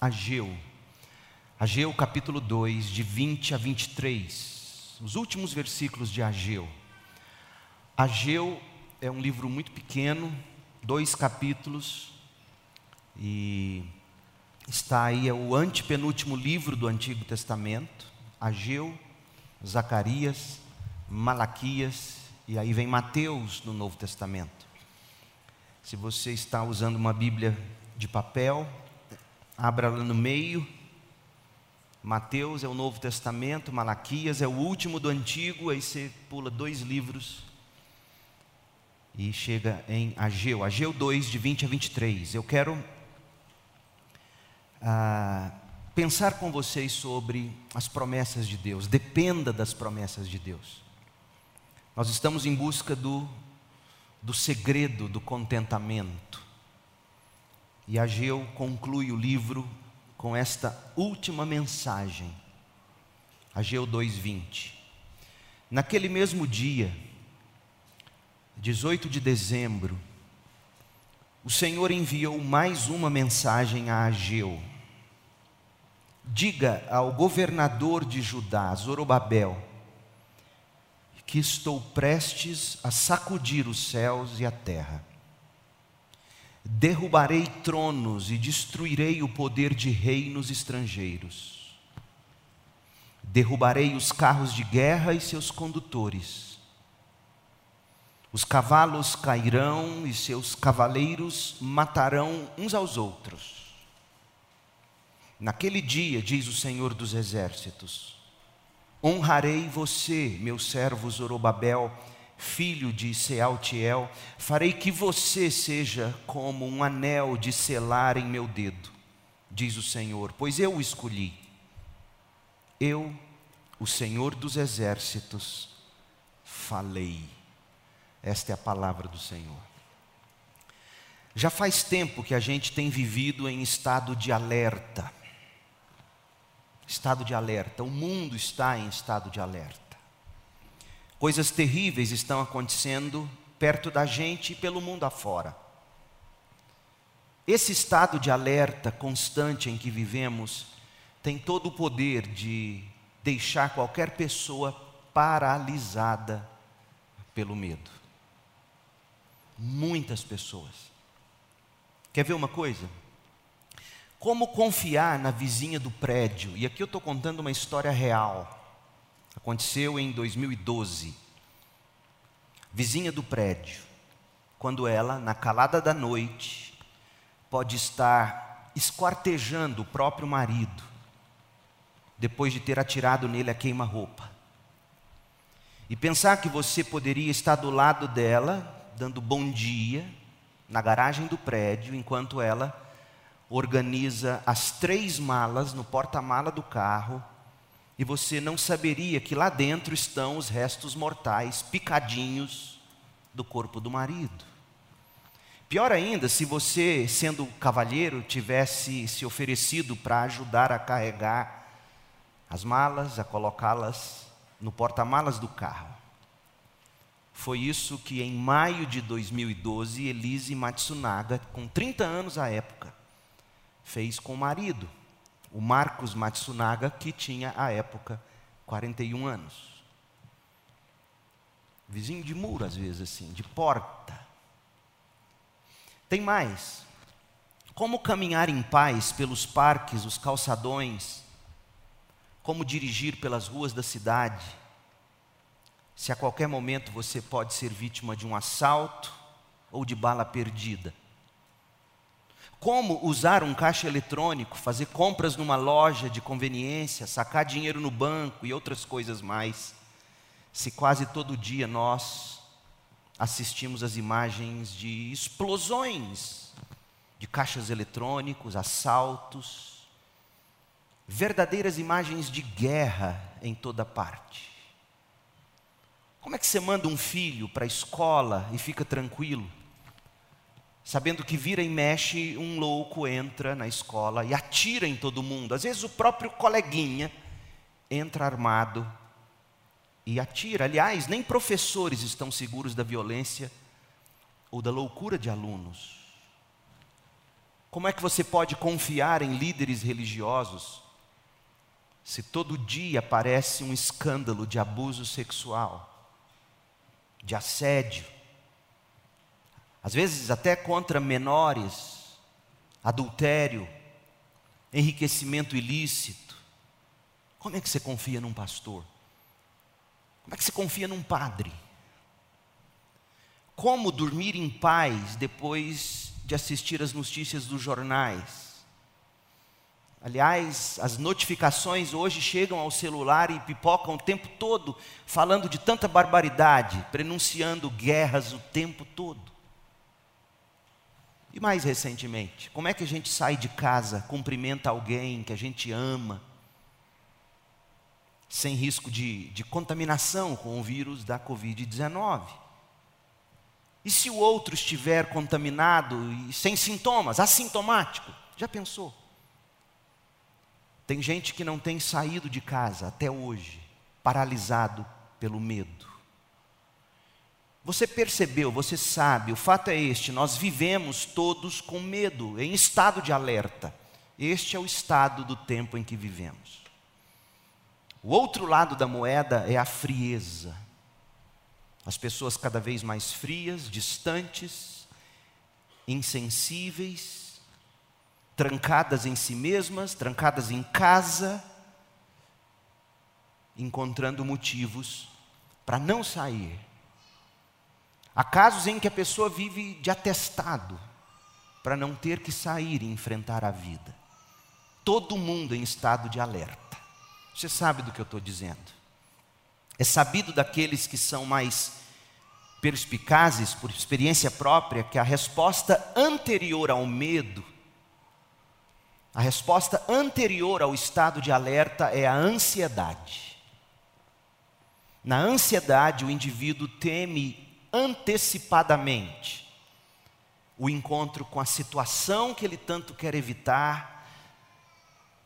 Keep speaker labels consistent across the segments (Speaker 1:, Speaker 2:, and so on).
Speaker 1: Ageu. Ageu capítulo 2, de 20 a 23. Os últimos versículos de Ageu. Ageu é um livro muito pequeno, dois capítulos, e está aí, é o antepenúltimo livro do Antigo Testamento. Ageu, Zacarias, Malaquias, e aí vem Mateus no Novo Testamento. Se você está usando uma Bíblia de papel, abra lá no meio. Mateus é o Novo Testamento, Malaquias é o último do Antigo, aí você pula dois livros e chega em Ageu, Ageu 2, de 20 a 23. Eu quero ah, pensar com vocês sobre as promessas de Deus, dependa das promessas de Deus. Nós estamos em busca do, do segredo do contentamento. E Ageu conclui o livro com esta última mensagem. Ageu 2:20. Naquele mesmo dia, 18 de dezembro, o Senhor enviou mais uma mensagem a Ageu. Diga ao governador de Judá, Zorobabel, que estou prestes a sacudir os céus e a terra derrubarei tronos e destruirei o poder de reinos estrangeiros. Derrubarei os carros de guerra e seus condutores. Os cavalos cairão e seus cavaleiros matarão uns aos outros. Naquele dia, diz o Senhor dos Exércitos, honrarei você, meu servo Zorobabel, filho de Sealtiel, farei que você seja como um anel de selar em meu dedo, diz o Senhor, pois eu o escolhi. Eu, o Senhor dos exércitos, falei. Esta é a palavra do Senhor. Já faz tempo que a gente tem vivido em estado de alerta. Estado de alerta. O mundo está em estado de alerta. Coisas terríveis estão acontecendo perto da gente e pelo mundo afora. Esse estado de alerta constante em que vivemos tem todo o poder de deixar qualquer pessoa paralisada pelo medo. Muitas pessoas. Quer ver uma coisa? Como confiar na vizinha do prédio? E aqui eu estou contando uma história real. Aconteceu em 2012. Vizinha do prédio, quando ela, na calada da noite, pode estar esquartejando o próprio marido, depois de ter atirado nele a queima-roupa. E pensar que você poderia estar do lado dela, dando bom dia, na garagem do prédio, enquanto ela organiza as três malas no porta-mala do carro e você não saberia que lá dentro estão os restos mortais, picadinhos do corpo do marido. Pior ainda, se você, sendo cavalheiro, tivesse se oferecido para ajudar a carregar as malas, a colocá-las no porta-malas do carro. Foi isso que em maio de 2012, Elise Matsunaga, com 30 anos à época, fez com o marido o Marcos Matsunaga, que tinha à época 41 anos. Vizinho de muro, às vezes assim, de porta. Tem mais. Como caminhar em paz pelos parques, os calçadões, como dirigir pelas ruas da cidade, se a qualquer momento você pode ser vítima de um assalto ou de bala perdida como usar um caixa eletrônico, fazer compras numa loja de conveniência, sacar dinheiro no banco e outras coisas mais, se quase todo dia nós assistimos às imagens de explosões de caixas eletrônicos, assaltos, verdadeiras imagens de guerra em toda parte. Como é que você manda um filho para a escola e fica tranquilo? Sabendo que vira e mexe, um louco entra na escola e atira em todo mundo. Às vezes o próprio coleguinha entra armado e atira. Aliás, nem professores estão seguros da violência ou da loucura de alunos. Como é que você pode confiar em líderes religiosos se todo dia aparece um escândalo de abuso sexual, de assédio, às vezes até contra menores, adultério, enriquecimento ilícito? Como é que você confia num pastor? Como é que você confia num padre? Como dormir em paz depois de assistir as notícias dos jornais? Aliás, as notificações hoje chegam ao celular e pipocam o tempo todo, falando de tanta barbaridade, prenunciando guerras o tempo todo. E mais recentemente, como é que a gente sai de casa, cumprimenta alguém que a gente ama, sem risco de, de contaminação com o vírus da Covid-19? E se o outro estiver contaminado e sem sintomas, assintomático? Já pensou? Tem gente que não tem saído de casa até hoje, paralisado pelo medo. Você percebeu, você sabe, o fato é este: nós vivemos todos com medo, em estado de alerta. Este é o estado do tempo em que vivemos. O outro lado da moeda é a frieza. As pessoas cada vez mais frias, distantes, insensíveis, trancadas em si mesmas, trancadas em casa, encontrando motivos para não sair. Há casos em que a pessoa vive de atestado, para não ter que sair e enfrentar a vida. Todo mundo em estado de alerta. Você sabe do que eu estou dizendo. É sabido daqueles que são mais perspicazes, por experiência própria, que a resposta anterior ao medo a resposta anterior ao estado de alerta é a ansiedade. Na ansiedade, o indivíduo teme antecipadamente o encontro com a situação que ele tanto quer evitar,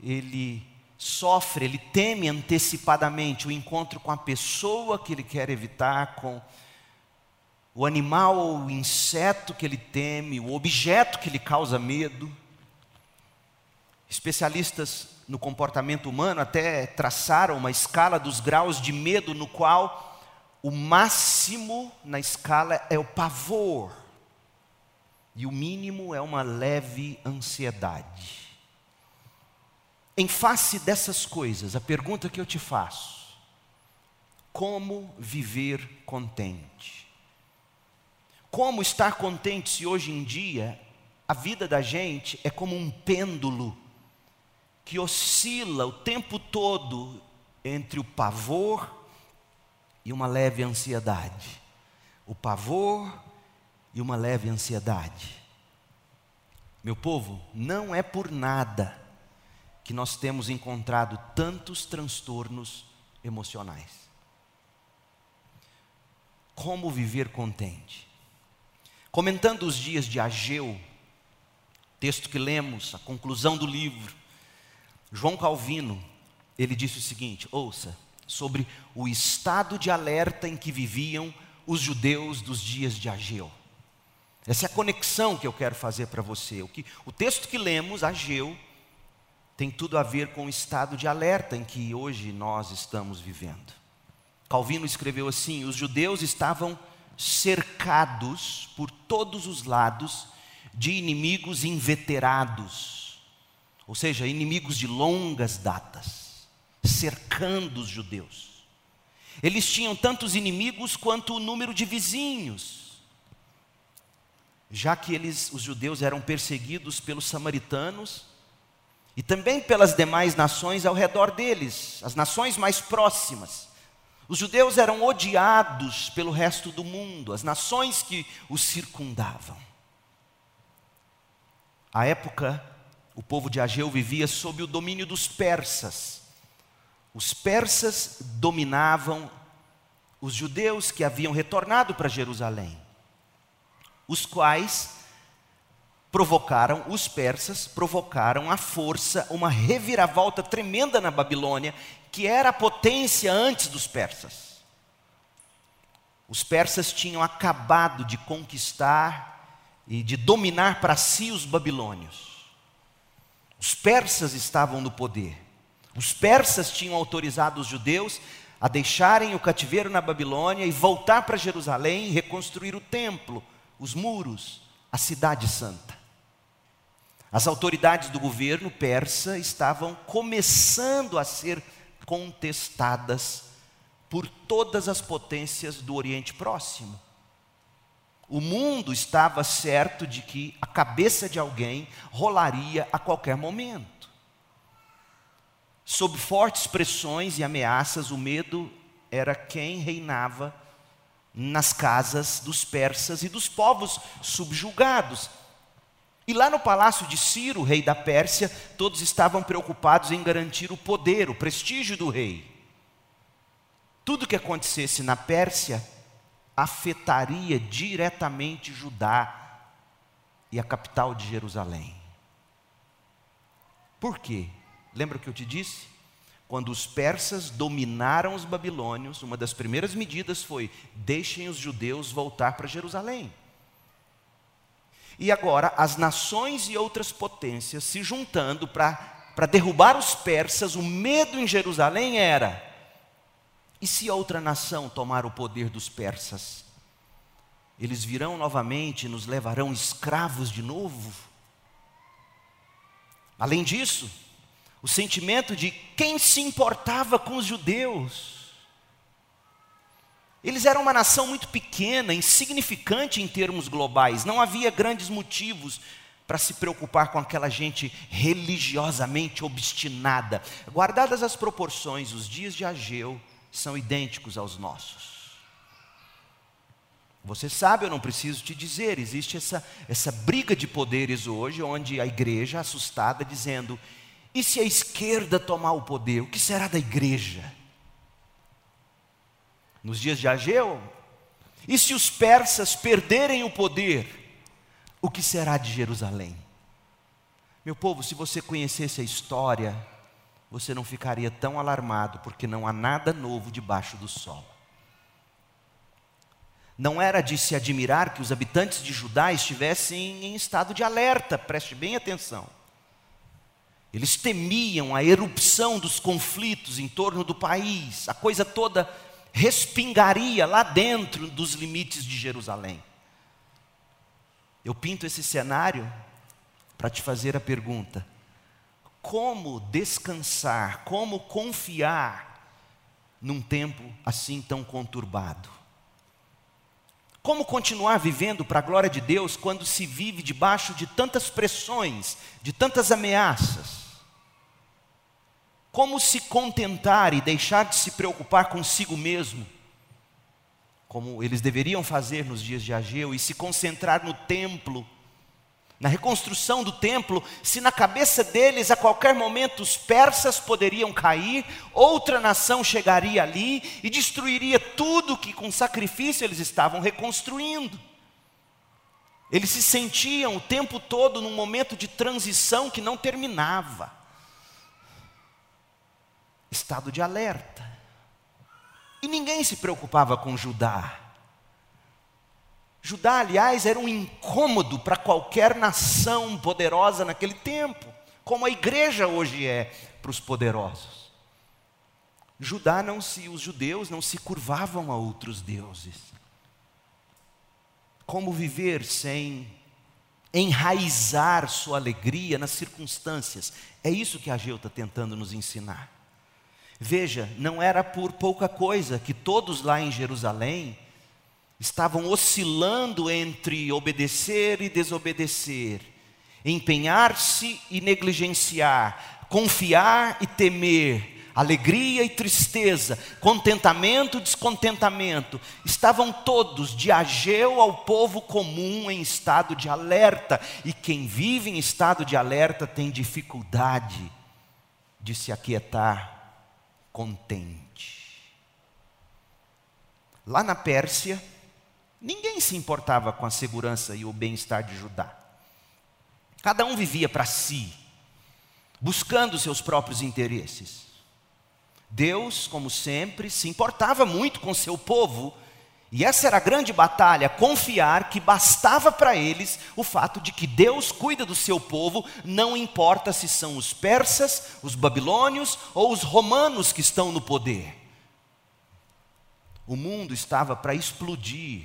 Speaker 1: ele sofre, ele teme antecipadamente o encontro com a pessoa que ele quer evitar, com o animal ou o inseto que ele teme, o objeto que lhe causa medo. Especialistas no comportamento humano até traçaram uma escala dos graus de medo, no qual o máximo na escala é o pavor, e o mínimo é uma leve ansiedade. Em face dessas coisas, a pergunta que eu te faço: como viver contente? Como estar contente se hoje em dia a vida da gente é como um pêndulo que oscila o tempo todo entre o pavor e uma leve ansiedade. O pavor e uma leve ansiedade. Meu povo, não é por nada que nós temos encontrado tantos transtornos emocionais. Como viver contente? Comentando os dias de Ageu, texto que lemos, a conclusão do livro, João Calvino, ele disse o seguinte: ouça, sobre o estado de alerta em que viviam os judeus dos dias de Ageu. Essa é a conexão que eu quero fazer para você. O, que, o texto que lemos, Ageu, tem tudo a ver com o estado de alerta em que hoje nós estamos vivendo. Calvino escreveu assim: os judeus estavam cercados por todos os lados de inimigos inveterados ou seja, inimigos de longas datas, cercando os judeus. Eles tinham tantos inimigos quanto o número de vizinhos, já que eles, os judeus, eram perseguidos pelos samaritanos e também pelas demais nações ao redor deles, as nações mais próximas. Os judeus eram odiados pelo resto do mundo, as nações que os circundavam. A época o povo de Ageu vivia sob o domínio dos persas. Os persas dominavam os judeus que haviam retornado para Jerusalém, os quais provocaram, os persas provocaram à força uma reviravolta tremenda na Babilônia, que era a potência antes dos persas. Os persas tinham acabado de conquistar e de dominar para si os babilônios. Os persas estavam no poder. Os persas tinham autorizado os judeus a deixarem o cativeiro na Babilônia e voltar para Jerusalém e reconstruir o templo, os muros, a cidade santa. As autoridades do governo persa estavam começando a ser contestadas por todas as potências do Oriente Próximo. O mundo estava certo de que a cabeça de alguém rolaria a qualquer momento. Sob fortes pressões e ameaças, o medo era quem reinava nas casas dos persas e dos povos subjugados. E lá no palácio de Ciro, rei da Pérsia, todos estavam preocupados em garantir o poder, o prestígio do rei. Tudo que acontecesse na Pérsia afetaria diretamente Judá e a capital de Jerusalém. Por quê? Lembra o que eu te disse? Quando os persas dominaram os babilônios, uma das primeiras medidas foi: deixem os judeus voltar para Jerusalém. E agora, as nações e outras potências se juntando para derrubar os persas, o medo em Jerusalém era: e se outra nação tomar o poder dos persas? Eles virão novamente e nos levarão escravos de novo? Além disso, o sentimento de quem se importava com os judeus. Eles eram uma nação muito pequena, insignificante em termos globais, não havia grandes motivos para se preocupar com aquela gente religiosamente obstinada. Guardadas as proporções, os dias de Ageu são idênticos aos nossos. Você sabe, eu não preciso te dizer, existe essa, essa briga de poderes hoje, onde a igreja assustada dizendo: e se a esquerda tomar o poder, o que será da igreja? Nos dias de Ageu? E se os persas perderem o poder, o que será de Jerusalém? Meu povo, se você conhecesse a história, você não ficaria tão alarmado, porque não há nada novo debaixo do sol. Não era de se admirar que os habitantes de Judá estivessem em estado de alerta, preste bem atenção. Eles temiam a erupção dos conflitos em torno do país, a coisa toda respingaria lá dentro dos limites de Jerusalém. Eu pinto esse cenário para te fazer a pergunta: como descansar, como confiar num tempo assim tão conturbado? Como continuar vivendo para a glória de Deus quando se vive debaixo de tantas pressões, de tantas ameaças? Como se contentar e deixar de se preocupar consigo mesmo, como eles deveriam fazer nos dias de Ageu, e se concentrar no templo, na reconstrução do templo, se na cabeça deles a qualquer momento os persas poderiam cair, outra nação chegaria ali e destruiria tudo que com sacrifício eles estavam reconstruindo. Eles se sentiam o tempo todo num momento de transição que não terminava estado de alerta. E ninguém se preocupava com Judá. Judá, aliás, era um incômodo para qualquer nação poderosa naquele tempo, como a igreja hoje é para os poderosos. Judá não se, os judeus não se curvavam a outros deuses. Como viver sem enraizar sua alegria nas circunstâncias? É isso que Ageu está tentando nos ensinar. Veja, não era por pouca coisa que todos lá em Jerusalém estavam oscilando entre obedecer e desobedecer, empenhar-se e negligenciar, confiar e temer, alegria e tristeza, contentamento e descontentamento. Estavam todos, de Ageu ao povo comum, em estado de alerta, e quem vive em estado de alerta tem dificuldade de se aquietar contente. Lá na Pérsia, ninguém se importava com a segurança e o bem-estar de Judá. Cada um vivia para si, buscando seus próprios interesses. Deus, como sempre, se importava muito com seu povo E essa era a grande batalha, confiar que bastava para eles o fato de que Deus cuida do seu povo, não importa se são os persas, os babilônios ou os romanos que estão no poder. O mundo estava para explodir,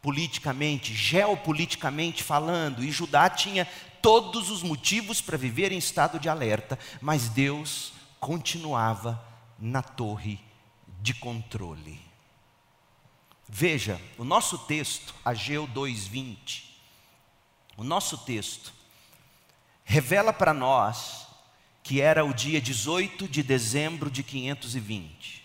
Speaker 1: politicamente, geopoliticamente falando, e Judá tinha todos os motivos para viver em estado de alerta, mas Deus continuava na torre de controle. Veja, o nosso texto, Ageu 2:20, o nosso texto revela para nós que era o dia 18 de dezembro de 520.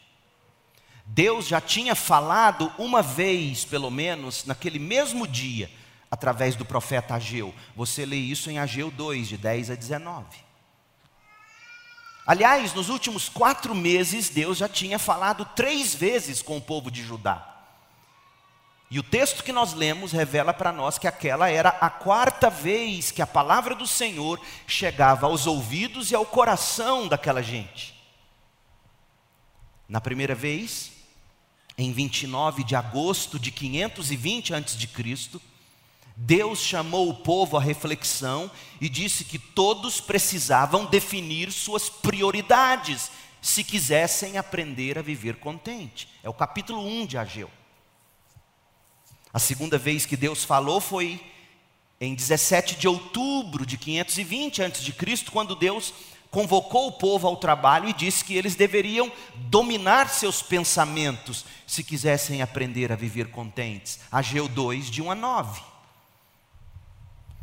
Speaker 1: Deus já tinha falado uma vez, pelo menos, naquele mesmo dia, através do profeta Ageu. Você lê isso em Ageu 2, de 10 a 19. Aliás, nos últimos quatro meses, Deus já tinha falado três vezes com o povo de Judá. E o texto que nós lemos revela para nós que aquela era a quarta vez que a palavra do Senhor chegava aos ouvidos e ao coração daquela gente. Na primeira vez, em 29 de agosto de 520 a.C., Deus chamou o povo à reflexão e disse que todos precisavam definir suas prioridades se quisessem aprender a viver contente. É o capítulo 1 de Ageu. A segunda vez que Deus falou foi em 17 de outubro de 520 a.C., quando Deus convocou o povo ao trabalho e disse que eles deveriam dominar seus pensamentos se quisessem aprender a viver contentes. Ageu 2, de 1 a 9.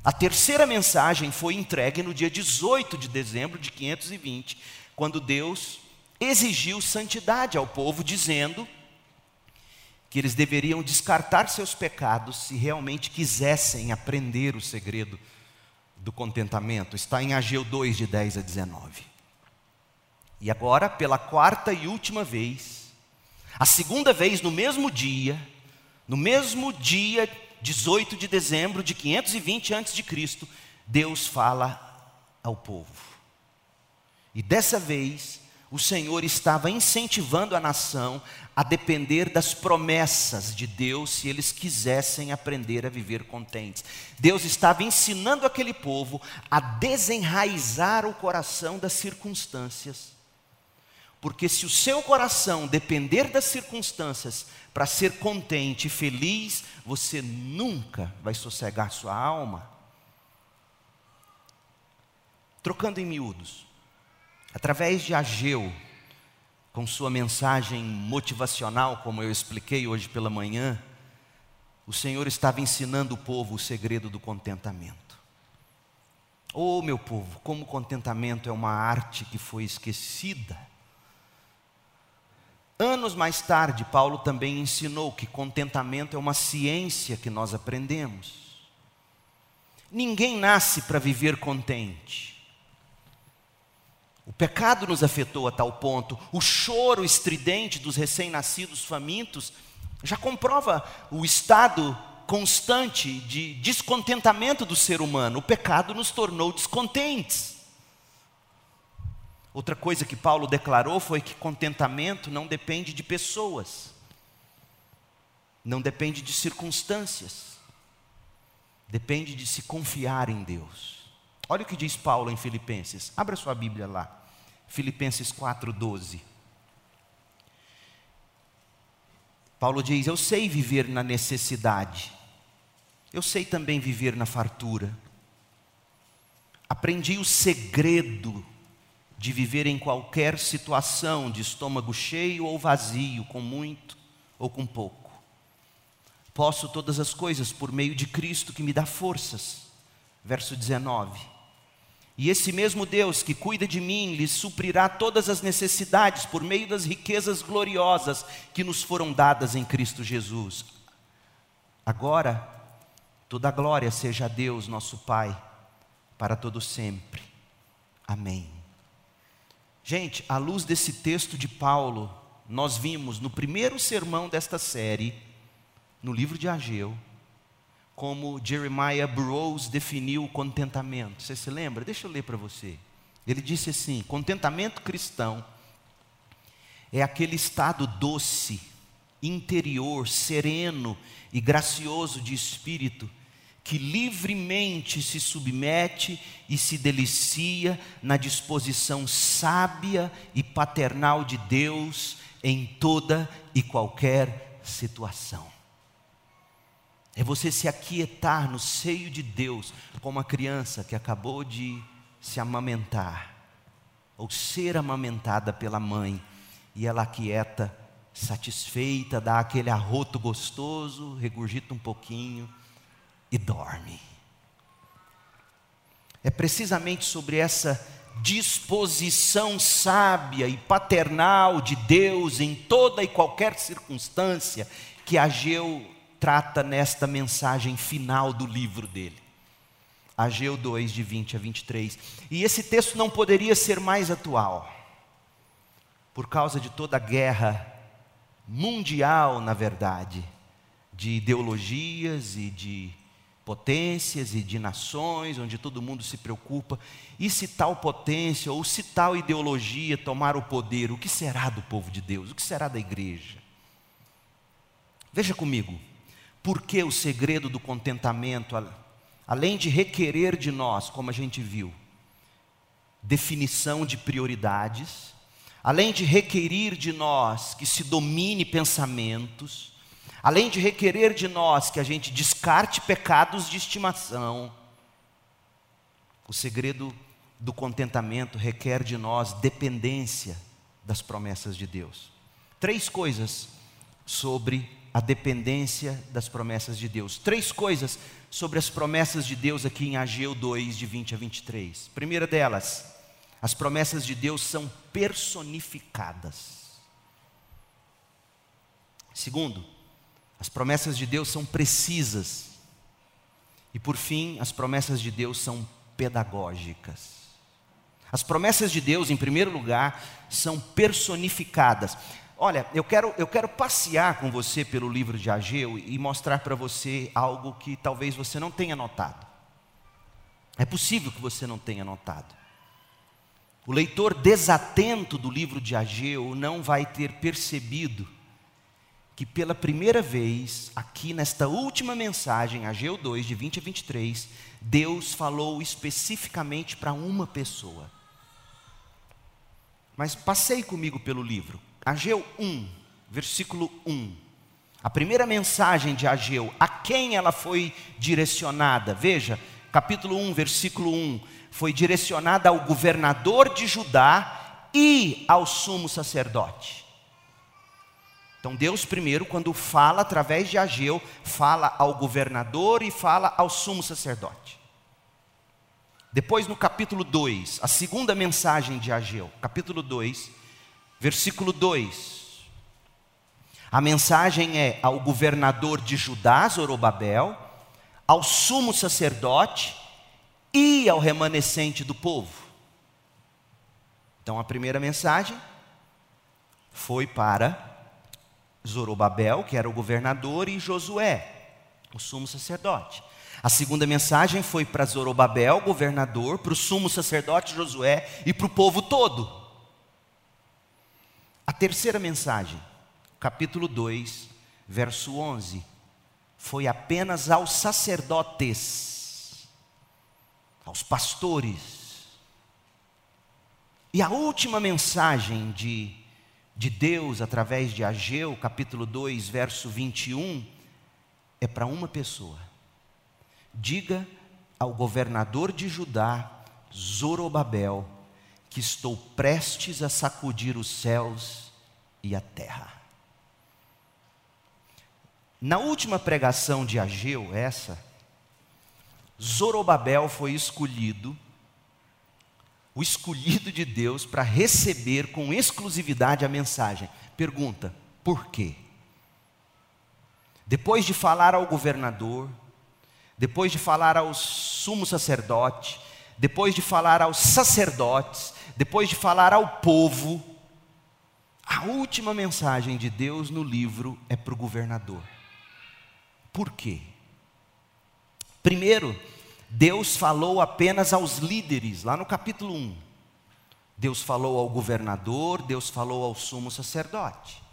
Speaker 1: A terceira mensagem foi entregue no dia 18 de dezembro de 520, quando Deus exigiu santidade ao povo, dizendo que eles deveriam descartar seus pecados se realmente quisessem aprender o segredo do contentamento. Está em Ageu 2, de 10 a 19. E agora, pela quarta e última vez, a segunda vez no mesmo dia, no mesmo dia 18 de dezembro de 520 a.C., Deus fala ao povo. E dessa vez, o Senhor estava incentivando a nação a depender das promessas de Deus se eles quisessem aprender a viver contentes. Deus estava ensinando aquele povo a desenraizar o coração das circunstâncias. Porque se o seu coração depender das circunstâncias para ser contente e feliz, você nunca vai sossegar sua alma. Trocando em miúdos, através de Ageu, com sua mensagem motivacional, como eu expliquei hoje pela manhã, o Senhor estava ensinando o povo o segredo do contentamento. Oh, meu povo, como contentamento é uma arte que foi esquecida. Anos mais tarde, Paulo também ensinou que contentamento é uma ciência que nós aprendemos. Ninguém nasce para viver contente. O pecado nos afetou a tal ponto, o choro estridente dos recém-nascidos famintos já comprova o estado constante de descontentamento do ser humano. O pecado nos tornou descontentes. Outra coisa que Paulo declarou foi que contentamento não depende de pessoas, não depende de circunstâncias, depende de se confiar em Deus. Olha o que diz Paulo em Filipenses. Abra sua Bíblia lá. Filipenses 4:12. Paulo diz: Eu sei viver na necessidade. Eu sei também viver na fartura. Aprendi o segredo de viver em qualquer situação, de estômago cheio ou vazio, com muito ou com pouco. Posso todas as coisas por meio de Cristo que me dá forças. Verso 19. E esse mesmo Deus que cuida de mim lhe suprirá todas as necessidades por meio das riquezas gloriosas que nos foram dadas em Cristo Jesus. Agora, toda glória seja a Deus, nosso Pai, para todo sempre. Amém. Gente, à luz desse texto de Paulo, nós vimos no primeiro sermão desta série, no livro de Ageu, como Jeremiah Burroughs definiu o contentamento. Você se lembra? Deixa eu ler para você. Ele disse assim: contentamento cristão é aquele estado doce interior, sereno e gracioso de espírito, que livremente se submete e se delicia na disposição sábia e paternal de Deus em toda e qualquer situação. É você se aquietar no seio de Deus, como a criança que acabou de se amamentar, ou ser amamentada pela mãe, e ela aquieta, satisfeita, dá aquele arroto gostoso, regurgita um pouquinho e dorme. É precisamente sobre essa disposição sábia e paternal de Deus em toda e qualquer circunstância que Ageu trata nesta mensagem final do livro dele. Ageu 2, de 20 a 23. E esse texto não poderia ser mais atual, por causa de toda a guerra mundial, na verdade, de ideologias e de potências e de nações, onde todo mundo se preocupa. E se tal potência ou se tal ideologia tomar o poder, o que será do povo de Deus? O que será da igreja? Veja comigo, por que o segredo do contentamento, além de requerer de nós, como a gente viu, definição de prioridades, além de requerir de nós que se domine pensamentos, além de requerer de nós que a gente descarte pecados de estimação, o segredo do contentamento requer de nós dependência das promessas de Deus. Três coisas sobre a dependência das promessas de Deus. Três coisas sobre as promessas de Deus aqui em Ageu 2, de 20 a 23. Primeira delas, as promessas de Deus são personificadas. Segundo, as promessas de Deus são precisas. E por fim, as promessas de Deus são pedagógicas. As promessas de Deus, em primeiro lugar, são personificadas. Olha, eu quero, eu quero passear com você pelo livro de Ageu e mostrar para você algo que talvez você não tenha notado. É possível que você não tenha notado. O leitor desatento do livro de Ageu não vai ter percebido que pela primeira vez, aqui nesta última mensagem, Ageu 2, de 20 a 23, Deus falou especificamente para uma pessoa. Mas passei comigo pelo livro. Ageu 1, versículo 1. A primeira mensagem de Ageu, a quem ela foi direcionada? Veja, capítulo 1, versículo 1. Foi direcionada ao governador de Judá e ao sumo sacerdote. Então Deus primeiro, quando fala através de Ageu, fala ao governador e fala ao sumo sacerdote. Depois no capítulo 2, a segunda mensagem de Ageu, capítulo 2, versículo 2. A mensagem é ao governador de Judá, Zorobabel, ao sumo sacerdote e ao remanescente do povo. Então a primeira mensagem foi para Zorobabel, que era o governador, e Josué, o sumo sacerdote. A segunda mensagem foi para Zorobabel, governador, para o sumo sacerdote Josué e para o povo todo. A terceira mensagem, capítulo 2, verso 11, foi apenas aos sacerdotes, aos pastores. E a última mensagem de de Deus através de Ageu, capítulo 2, verso 21, é para uma pessoa. Diga ao governador de Judá, Zorobabel, que estou prestes a sacudir os céus e a terra. Na última pregação de Ageu, essa, Zorobabel foi escolhido o escolhido de Deus para receber com exclusividade a mensagem. Pergunta: por quê? Depois de falar ao governador, depois de falar ao sumo sacerdote, depois de falar aos sacerdotes, depois de falar ao povo, a última mensagem de Deus no livro é para o governador. Por quê? Primeiro, Deus falou apenas aos líderes, lá no capítulo 1. Deus falou ao governador, Deus falou ao sumo sacerdote.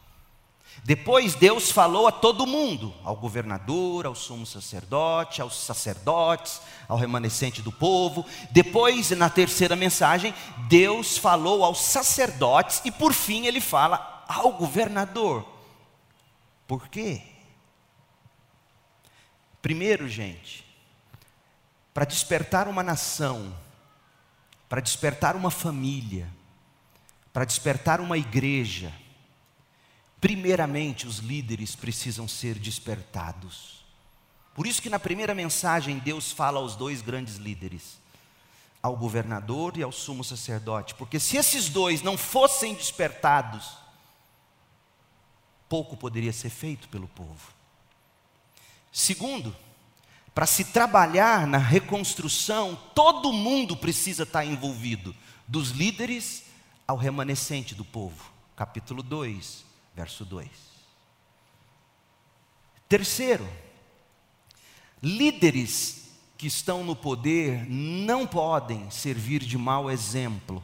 Speaker 1: Depois Deus falou a todo mundo, ao governador, ao sumo sacerdote, aos sacerdotes, ao remanescente do povo. Depois, na terceira mensagem, Deus falou aos sacerdotes e por fim ele fala ao governador. Por quê? Primeiro, gente, para despertar uma nação, para despertar uma família, para despertar uma igreja, primeiramente os líderes precisam ser despertados. Por isso que na primeira mensagem Deus fala aos dois grandes líderes, ao governador e ao sumo sacerdote, porque se esses dois não fossem despertados, pouco poderia ser feito pelo povo. Segundo, para se trabalhar na reconstrução, todo mundo precisa estar envolvido, dos líderes ao remanescente do povo. Capítulo 2, verso 2. Terceiro, líderes que estão no poder não podem servir de mau exemplo.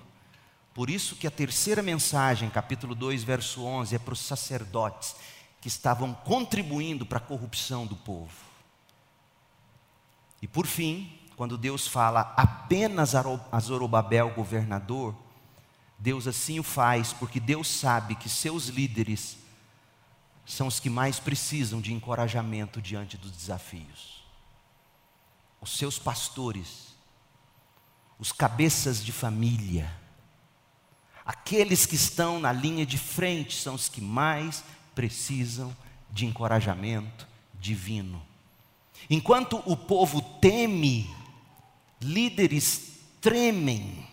Speaker 1: Por isso que a terceira mensagem, capítulo 2, verso 11, é para os sacerdotes que estavam contribuindo para a corrupção do povo. E por fim, quando Deus fala apenas a Zorobabel, governador, Deus assim o faz, porque Deus sabe que seus líderes são os que mais precisam de encorajamento diante dos desafios. Os seus pastores, os cabeças de família, aqueles que estão na linha de frente são os que mais precisam de encorajamento divino. Enquanto o povo teme, líderes tremem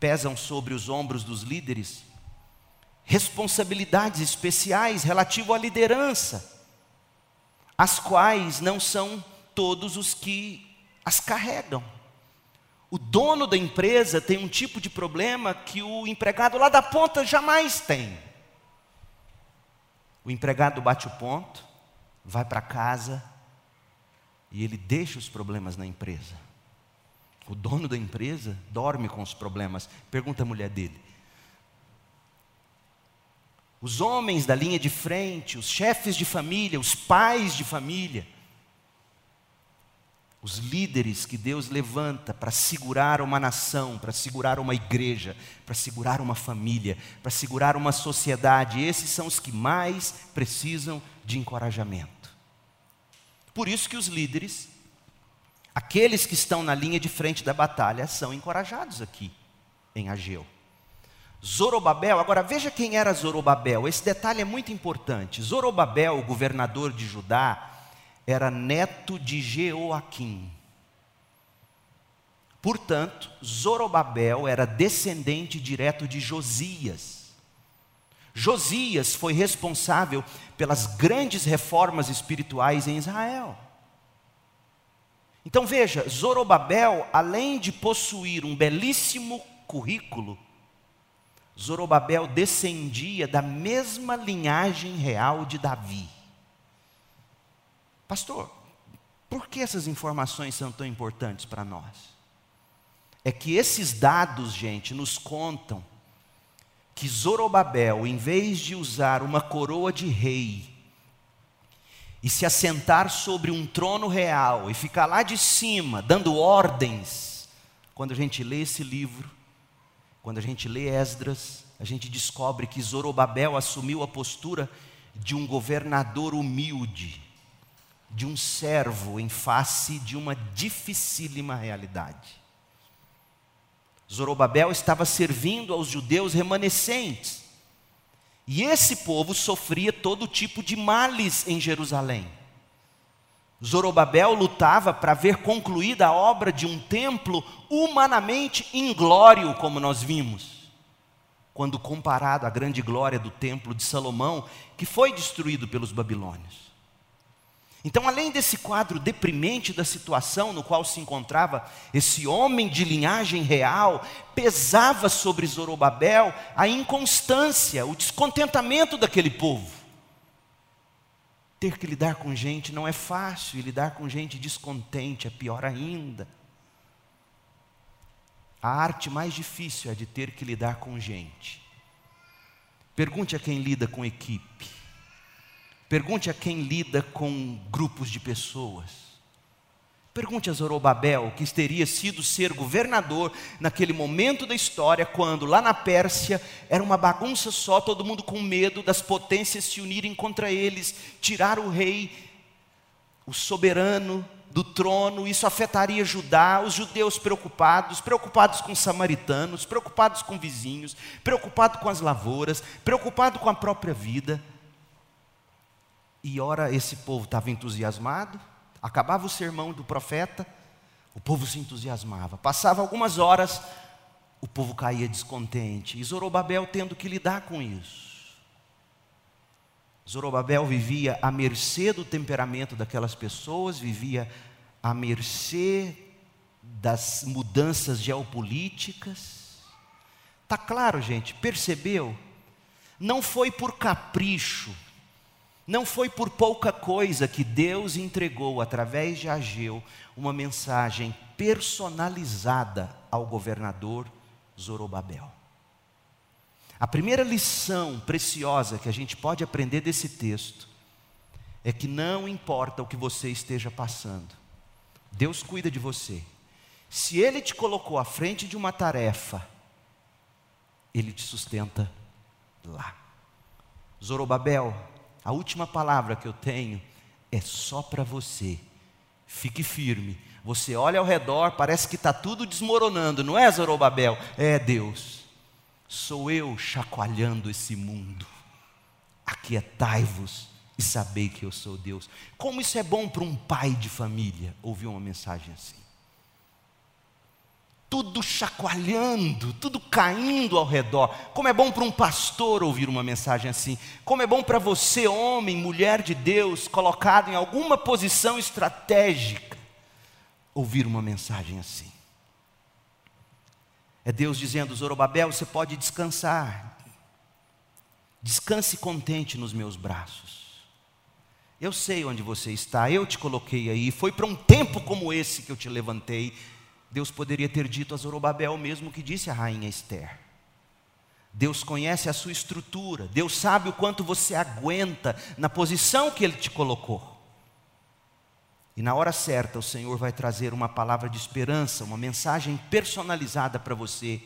Speaker 1: pesam sobre os ombros dos líderes responsabilidades especiais relativo à liderança, as quais não são todos os que as carregam. O dono da empresa tem um tipo de problema que o empregado lá da ponta jamais tem. O empregado bate o ponto, vai para casa e ele deixa os problemas na empresa. O dono da empresa dorme com os problemas. Pergunta a mulher dele. Os homens da linha de frente, os chefes de família, os pais de família, os líderes que Deus levanta para segurar uma nação, para segurar uma igreja, para segurar uma família, para segurar uma sociedade, esses são os que mais precisam de encorajamento. Por isso que os líderes Aqueles que estão na linha de frente da batalha são encorajados aqui em Ageu. Zorobabel, agora veja quem era Zorobabel, esse detalhe é muito importante. Zorobabel, o governador de Judá, era neto de Jeoaquim. Portanto, Zorobabel era descendente direto de Josias. Josias foi responsável pelas grandes reformas espirituais em Israel. Então veja, Zorobabel, além de possuir um belíssimo currículo, Zorobabel descendia da mesma linhagem real de Davi. Pastor, por que essas informações são tão importantes para nós? É que esses dados, gente, nos contam que Zorobabel, em vez de usar uma coroa de rei e se assentar sobre um trono real e ficar lá de cima dando ordens, quando a gente lê esse livro, quando a gente lê Esdras, a gente descobre que Zorobabel assumiu a postura de um governador humilde, de um servo em face de uma dificílima realidade. Zorobabel estava servindo aos judeus remanescentes, e esse povo sofria todo tipo de males em Jerusalém. Zorobabel lutava para ver concluída a obra de um templo humanamente inglório, como nós vimos, quando comparado à grande glória do templo de Salomão, que foi destruído pelos babilônios. Então, além desse quadro deprimente da situação no qual se encontrava esse homem de linhagem real, pesava sobre Zorobabel a inconstância, o descontentamento daquele povo. Ter que lidar com gente não é fácil, e lidar com gente descontente é pior ainda. A arte mais difícil é de ter que lidar com gente Pergunte a quem lida com equipe. Pergunte a quem lida com grupos de pessoas. Pergunte a Zorobabel, que teria sido ser governador naquele momento da história, quando lá na Pérsia era uma bagunça só, todo mundo com medo das potências se unirem contra eles, tirar o rei, o soberano do trono, isso afetaria Judá, os judeus preocupados, preocupados com os samaritanos, preocupados com vizinhos, preocupados com as lavouras, preocupados com a própria vida. E ora esse povo estava entusiasmado, acabava o sermão do profeta, o povo se entusiasmava. Passava algumas horas, o povo caía descontente. E Zorobabel tendo que lidar com isso. Zorobabel vivia à mercê do temperamento daquelas pessoas, vivia à mercê das mudanças geopolíticas. Tá claro, gente? Percebeu? Não foi por capricho, não foi por pouca coisa que Deus entregou através de Ageu uma mensagem personalizada ao governador Zorobabel. A primeira lição preciosa que a gente pode aprender desse texto é que não importa o que você esteja passando, Deus cuida de você. Se Ele te colocou à frente de uma tarefa, Ele te sustenta lá. Zorobabel, a última palavra que eu tenho é só para você. Fique firme. Você olha ao redor, parece que está tudo desmoronando, não é, Zorobabel? É Deus sou eu chacoalhando esse mundo. Aquietai-vos e sabei que eu sou Deus. Como isso é bom para um pai de família ouvir uma mensagem assim. Tudo chacoalhando, tudo caindo ao redor. Como é bom para um pastor ouvir uma mensagem assim. Como é bom para você, homem, mulher de Deus, colocado em alguma posição estratégica, ouvir uma mensagem assim. É Deus dizendo: Zorobabel, você pode descansar. Descanse contente nos meus braços. Eu sei onde você está, eu te coloquei aí. Foi para um tempo como esse que eu te levantei. Deus poderia ter dito a Zorobabel mesmo que disse a rainha Esther. Deus conhece a sua estrutura, Deus sabe o quanto você aguenta na posição que Ele te colocou. E na hora certa, o Senhor vai trazer uma palavra de esperança, uma mensagem personalizada para você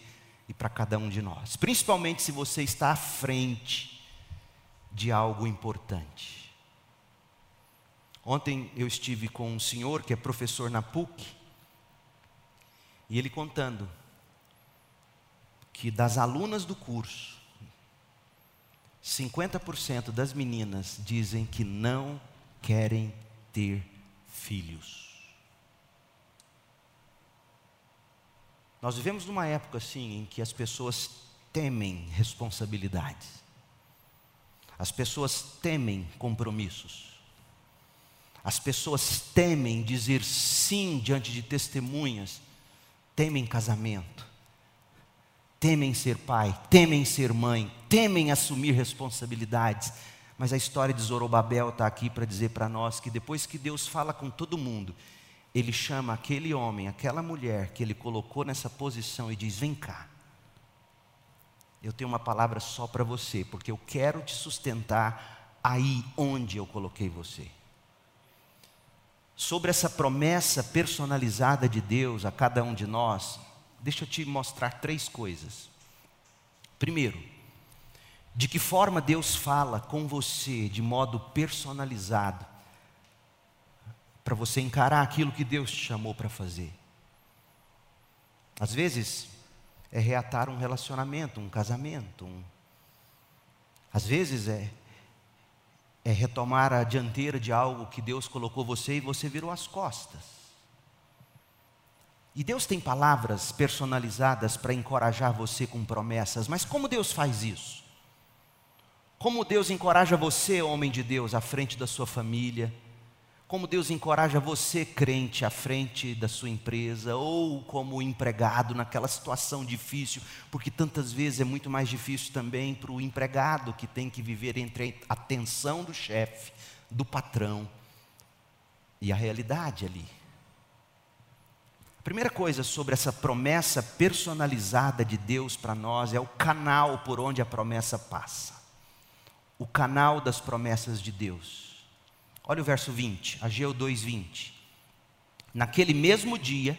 Speaker 1: e para cada um de nós, principalmente se você está à frente de algo importante. Ontem eu estive com um senhor que é professor na PUC, e ele contando que das alunas do curso, 50% das meninas dizem que não querem ter filhos. Nós vivemos numa época assim em que as pessoas temem responsabilidades. As pessoas temem compromissos. As pessoas temem dizer sim diante de testemunhas, temem casamento, temem ser pai, temem ser mãe, temem assumir responsabilidades mas a história de Zorobabel está aqui para dizer para nós que depois que Deus fala com todo mundo, Ele chama aquele homem, aquela mulher que Ele colocou nessa posição e diz: Vem cá, eu tenho uma palavra só para você, porque eu quero te sustentar aí onde eu coloquei você. Sobre essa promessa personalizada de Deus a cada um de nós, deixa eu te mostrar três coisas. Primeiro, de que forma Deus fala com você de modo personalizado, para você encarar aquilo que Deus te chamou para fazer. Às vezes, é reatar um relacionamento, um casamento. Um... Às vezes, é, é retomar a dianteira de algo que Deus colocou você e você virou as costas. E Deus tem palavras personalizadas para encorajar você com promessas, mas como Deus faz isso? Como Deus encoraja você, homem de Deus, à frente da sua família. Como Deus encoraja você, crente, à frente da sua empresa, ou como empregado naquela situação difícil, porque tantas vezes é muito mais difícil também para o empregado que tem que viver entre a tensão do chefe, do patrão e a realidade ali. A primeira coisa sobre essa promessa personalizada de Deus para nós é o canal por onde a promessa passa. o canal das promessas de Deus. Olha o verso 20, Ageu 2:20. Naquele mesmo dia,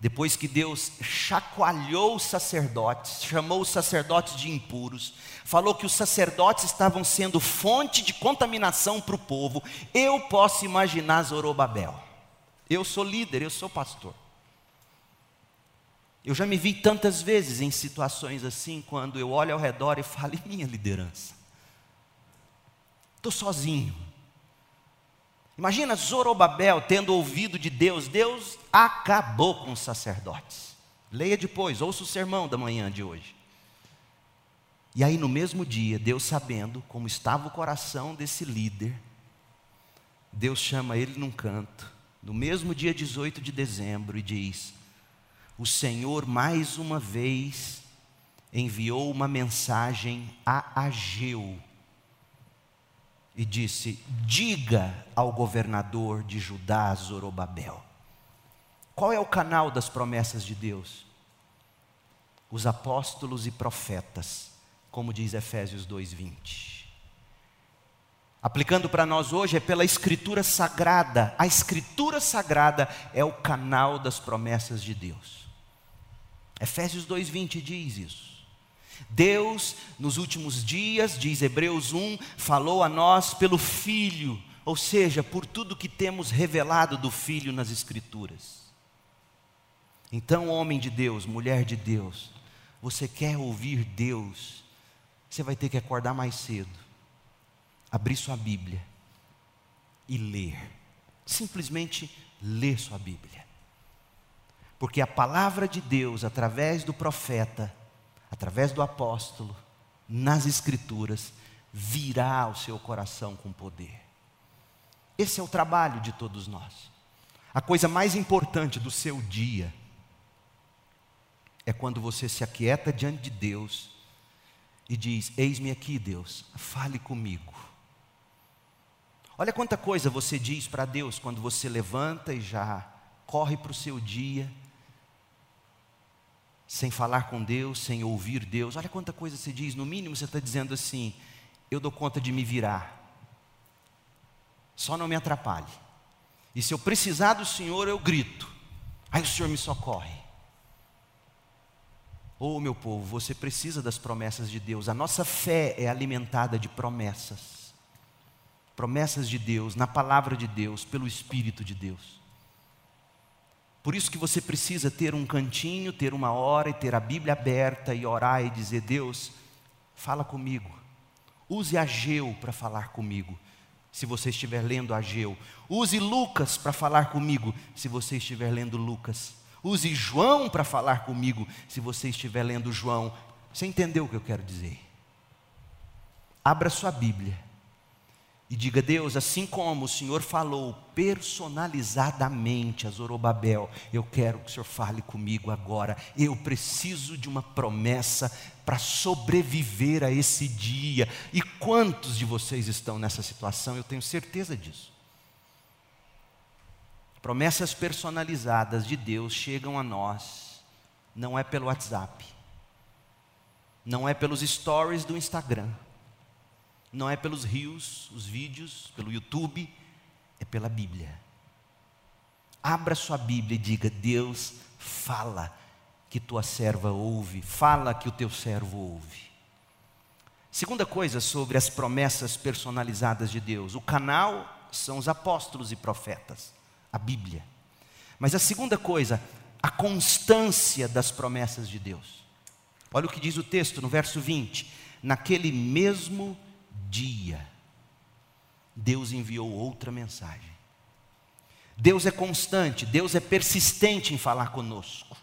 Speaker 1: depois que Deus chacoalhou os sacerdotes, chamou os sacerdotes de impuros, falou que os sacerdotes estavam sendo fonte de contaminação para o povo, eu posso imaginar Zorobabel. Eu sou líder, eu sou pastor. Eu já me vi tantas vezes em situações assim, quando eu olho ao redor e falo, e minha liderança? Estou sozinho. Imagina Zorobabel tendo ouvido de Deus, Deus acabou com os sacerdotes. Leia depois, ouça o sermão da manhã de hoje. E aí, no mesmo dia, Deus sabendo como estava o coração desse líder, Deus chama ele num canto, no mesmo dia 18 de dezembro, e diz: O Senhor mais uma vez enviou uma mensagem a Ageu, e disse: Diga ao governador de Judá, Zorobabel. Qual é o canal das promessas de Deus? Os apóstolos e profetas, como diz Efésios 2:20. Aplicando para nós hoje é pela escritura sagrada. A escritura sagrada é o canal das promessas de Deus. Efésios 2:20 diz isso. Deus, nos últimos dias, diz Hebreus 1, falou a nós pelo Filho, ou seja, por tudo que temos revelado do Filho nas Escrituras. Então, homem de Deus, mulher de Deus, você quer ouvir Deus, você vai ter que acordar mais cedo, abrir sua Bíblia e ler. Simplesmente ler sua Bíblia. Porque a palavra de Deus, através do profeta, através do apóstolo, nas Escrituras, virá ao seu coração com poder. Esse é o trabalho de todos nós. A coisa mais importante do seu dia é quando você se aquieta diante de Deus e diz: Eis-me aqui, Deus, fale comigo. Olha quanta coisa você diz para Deus quando você levanta e já corre para o seu dia sem falar com Deus, sem ouvir Deus. Olha quanta coisa você diz, no mínimo você está dizendo assim: eu dou conta de me virar, só não me atrapalhe. E se eu precisar do Senhor, eu grito, aí o Senhor me socorre. Oh, meu povo, você precisa das promessas de Deus. A nossa fé é alimentada de promessas. Promessas de Deus, na palavra de Deus, pelo Espírito de Deus. Por isso que você precisa ter um cantinho, ter uma hora e ter a Bíblia aberta e orar e dizer: Deus, fala comigo. Use Ageu para falar comigo, se você estiver lendo Ageu. Use Lucas para falar comigo, se você estiver lendo Lucas. Use João para falar comigo, se você estiver lendo João. Você entendeu o que eu quero dizer? Abra sua Bíblia e diga: Deus, assim como o Senhor falou personalizadamente a Zorobabel, eu quero que o Senhor fale comigo agora. Eu preciso de uma promessa para sobreviver a esse dia. E quantos de vocês estão nessa situação? Eu tenho certeza disso. Promessas personalizadas de Deus chegam a nós, não é pelo WhatsApp, não é pelos stories do Instagram não é pelos rios, os vídeos, pelo YouTube, é pela Bíblia. Abra sua Bíblia e diga: Deus, fala que tua serva ouve, fala que o teu servo ouve. Segunda coisa sobre as promessas personalizadas de Deus: o canal são os apóstolos e profetas, a Bíblia. Mas a segunda coisa, a constância das promessas de Deus. Olha o que diz o texto no verso 20: naquele mesmo dia, Deus enviou outra mensagem. Deus é constante, Deus é persistente em falar conosco.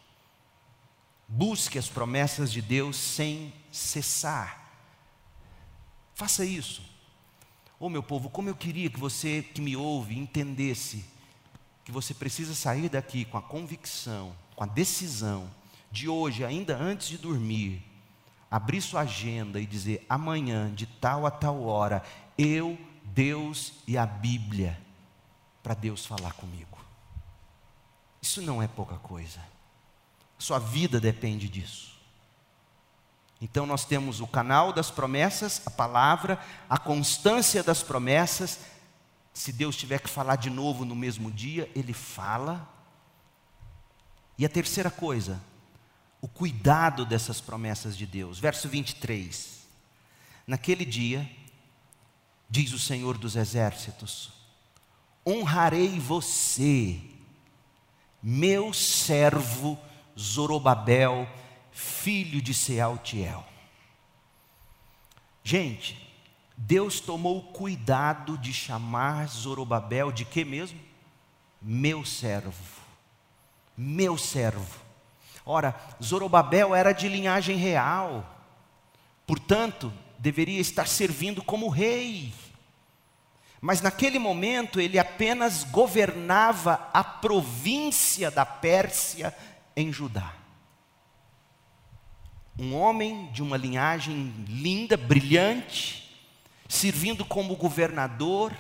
Speaker 1: Busque as promessas de Deus sem cessar. Faça isso. Oh meu povo, como eu queria que você que me ouve entendesse que você precisa sair daqui com a convicção, com a decisão de hoje, ainda antes de dormir, abrir sua agenda e dizer: amanhã, de tal a tal hora, eu, Deus e a Bíblia, para Deus falar comigo. Isso não é pouca coisa. Sua vida depende disso. Então nós temos o canal das promessas, a palavra, a constância das promessas. Se Deus tiver que falar de novo no mesmo dia, Ele fala. E a terceira coisa, o cuidado dessas promessas de Deus. Verso 23. Naquele dia, diz o Senhor dos Exércitos: honrarei você, meu servo Zorobabel, filho de Sealtiel. Gente, Deus tomou cuidado de chamar Zorobabel de que mesmo? Meu servo. Meu servo. Ora, Zorobabel era de linhagem real, portanto, deveria estar servindo como rei. Mas naquele momento ele apenas governava a província da Pérsia em Judá. Um homem de uma linhagem linda, brilhante, servindo como governador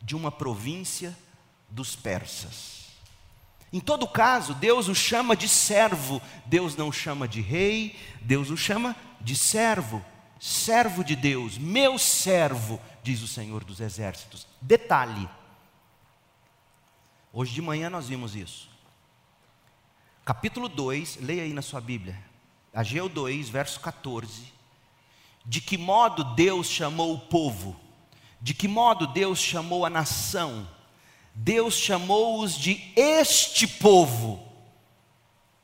Speaker 1: de uma província dos persas. Em todo caso, Deus o chama de servo, Deus não chama de rei, Deus o chama de servo, servo de Deus, meu servo, diz o Senhor dos Exércitos. Detalhe: hoje de manhã nós vimos isso. Capítulo 2, leia aí na sua Bíblia. Ageu 2, verso 14. De que modo Deus chamou o povo? De que modo Deus chamou a nação? Deus chamou-os de este povo.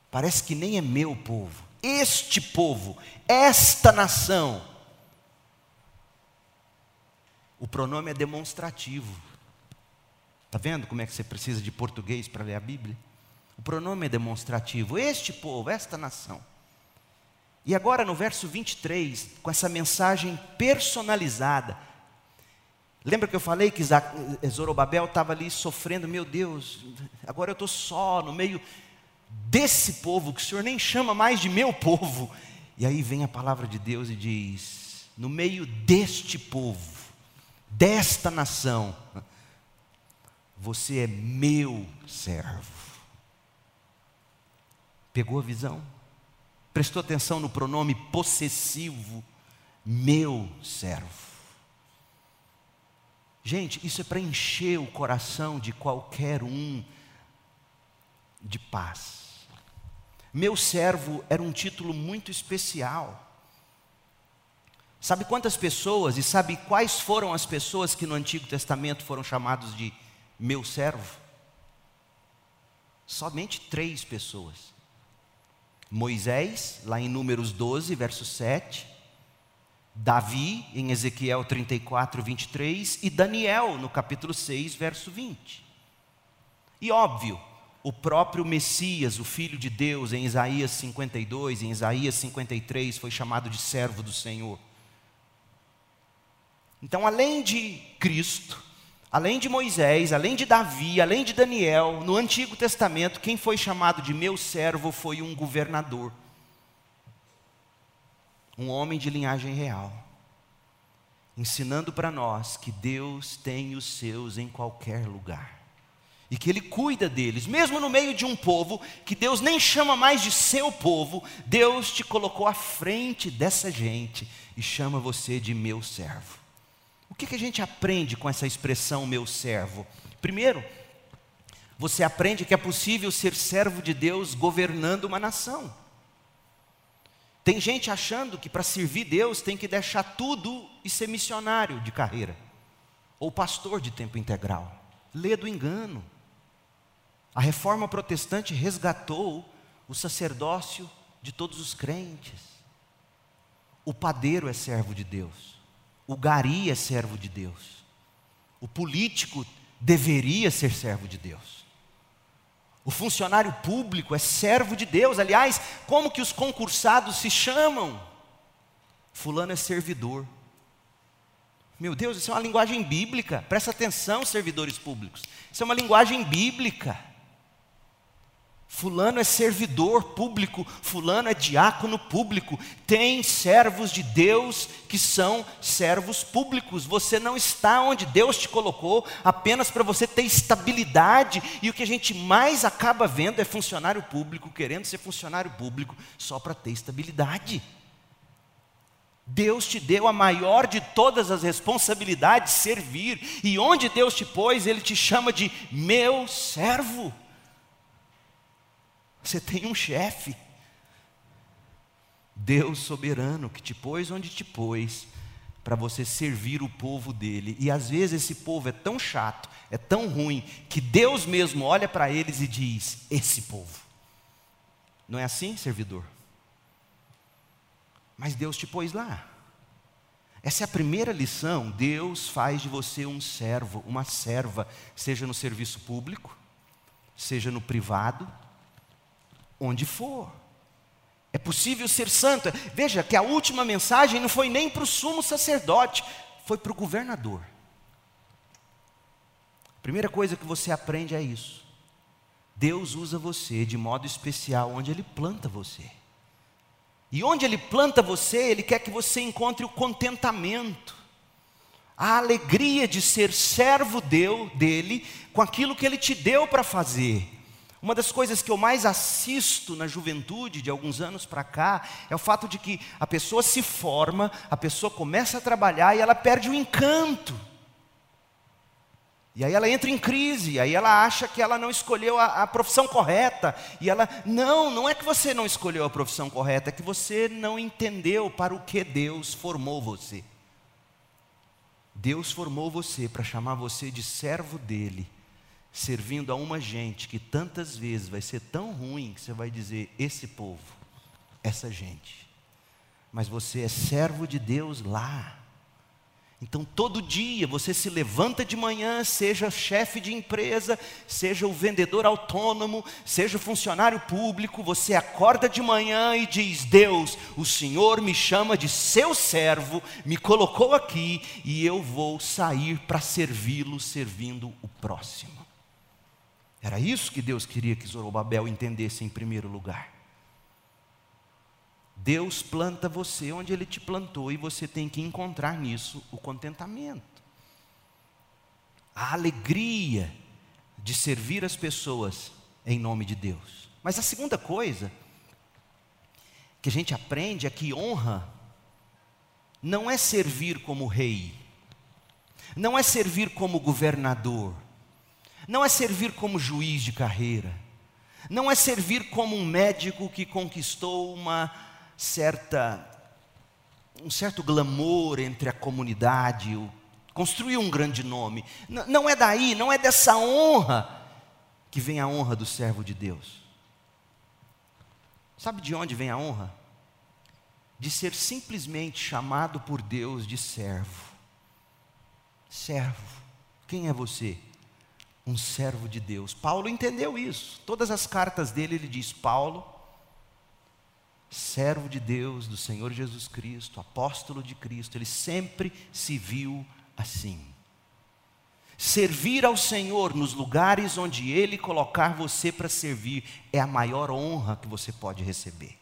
Speaker 1: Parece que nem é meu povo. Este povo, esta nação. O pronome é demonstrativo. Está vendo como é que você precisa de português para ler a Bíblia? O pronome é demonstrativo. Este povo, esta nação. E agora no verso 23, com essa mensagem personalizada. Lembra que eu falei que Zorobabel estava ali sofrendo, meu Deus, agora eu estou só no meio desse povo, que o Senhor nem chama mais de meu povo. E aí vem a palavra de Deus e diz: no meio deste povo, desta nação, você é meu servo. Pegou a visão? Prestou atenção no pronome possessivo, meu servo. Gente, isso é para encher o coração de qualquer um de paz. Meu servo era um título muito especial. Sabe quantas pessoas e sabe quais foram as pessoas que no Antigo Testamento foram chamados de meu servo? Somente três pessoas. Moisés, lá em Números 12, verso 7. Davi, em Ezequiel 34, 23. E Daniel, no capítulo 6, verso 20. E óbvio, o próprio Messias, o Filho de Deus, em Isaías 52, em Isaías 53, foi chamado de servo do Senhor. Então, além de Cristo, além de Moisés, além de Davi, além de Daniel, no Antigo Testamento, quem foi chamado de meu servo foi um governador, um homem de linhagem real, ensinando para nós que Deus tem os seus em qualquer lugar. E que Ele cuida deles, mesmo no meio de um povo que Deus nem chama mais de seu povo, Deus te colocou à frente dessa gente e chama você de meu servo. O que, que a gente aprende com essa expressão, meu servo? Primeiro, você aprende que é possível ser servo de Deus governando uma nação. Tem gente achando que para servir Deus tem que deixar tudo e ser missionário de carreira, ou pastor de tempo integral. Lê do engano. A reforma protestante resgatou o sacerdócio de todos os crentes. O padeiro é servo de Deus. O gari é servo de Deus. O político deveria ser servo de Deus. O funcionário público é servo de Deus. Aliás, como que os concursados se chamam? Fulano é servidor. Meu Deus, isso é uma linguagem bíblica. Presta atenção, servidores públicos. Isso é uma linguagem bíblica. Fulano é servidor público, Fulano é diácono público. Tem servos de Deus que são servos públicos. Você não está onde Deus te colocou apenas para você ter estabilidade. E o que a gente mais acaba vendo é funcionário público querendo ser funcionário público só para ter estabilidade. Deus te deu a maior de todas as responsabilidades, servir. E onde Deus te pôs, Ele te chama de meu servo. Você tem um chefe. Deus soberano que te pôs onde te pôs, para você servir o povo dele. E às vezes esse povo é tão chato, é tão ruim, que Deus mesmo olha para eles e diz: Esse povo. Não é assim, servidor? Mas Deus te pôs lá. Essa é a primeira lição. Deus faz de você um servo, uma serva, seja no serviço público, seja no privado, onde for. É possível ser santo. Veja que a última mensagem não foi nem para o sumo sacerdote, foi para o governador. A primeira coisa que você aprende é isso. Deus usa você de modo especial onde Ele planta você. E onde Ele planta você, Ele quer que você encontre o contentamento, a alegria de ser servo dele com aquilo que Ele te deu para fazer. Uma das coisas que eu mais assisto na juventude de alguns anos para cá é o fato de que a pessoa se forma, a pessoa começa a trabalhar e ela perde o encanto. E aí ela entra em crise, aí ela acha que ela não escolheu a, a, profissão correta. E ela, não, não é que você não escolheu a profissão correta, é que você não entendeu para o que Deus formou você. Deus formou você para chamar você de servo dele, servindo a uma gente que tantas vezes vai ser tão ruim que você vai dizer: esse povo, essa gente. Mas você é servo de Deus lá. Então, todo dia você se levanta de manhã, seja chefe de empresa, seja o vendedor autônomo, seja funcionário público, você acorda de manhã e diz: Deus, o Senhor me chama de seu servo, me colocou aqui e eu vou sair para servi-lo, servindo o próximo. Era isso que Deus queria que Zorobabel entendesse em primeiro lugar. Deus planta você onde Ele te plantou e você tem que encontrar nisso o contentamento, a alegria de servir as pessoas em nome de Deus. Mas a segunda coisa que a gente aprende é que honra não é servir como rei, não é servir como governador, não é servir como juiz de carreira, não é servir como um médico que conquistou uma certa um certo glamour entre a comunidade, construiu um grande nome. Não é daí, não é dessa honra que vem a honra do servo de Deus. Sabe de onde vem a honra? De ser simplesmente chamado por Deus de servo. Servo. Quem é você? Um servo de Deus. Paulo entendeu isso. Todas as cartas dele ele diz: Paulo, servo de Deus, do Senhor Jesus Cristo, apóstolo de Cristo, ele sempre se viu assim. Servir ao Senhor nos lugares onde Ele colocar você para servir é a maior honra que você pode receber.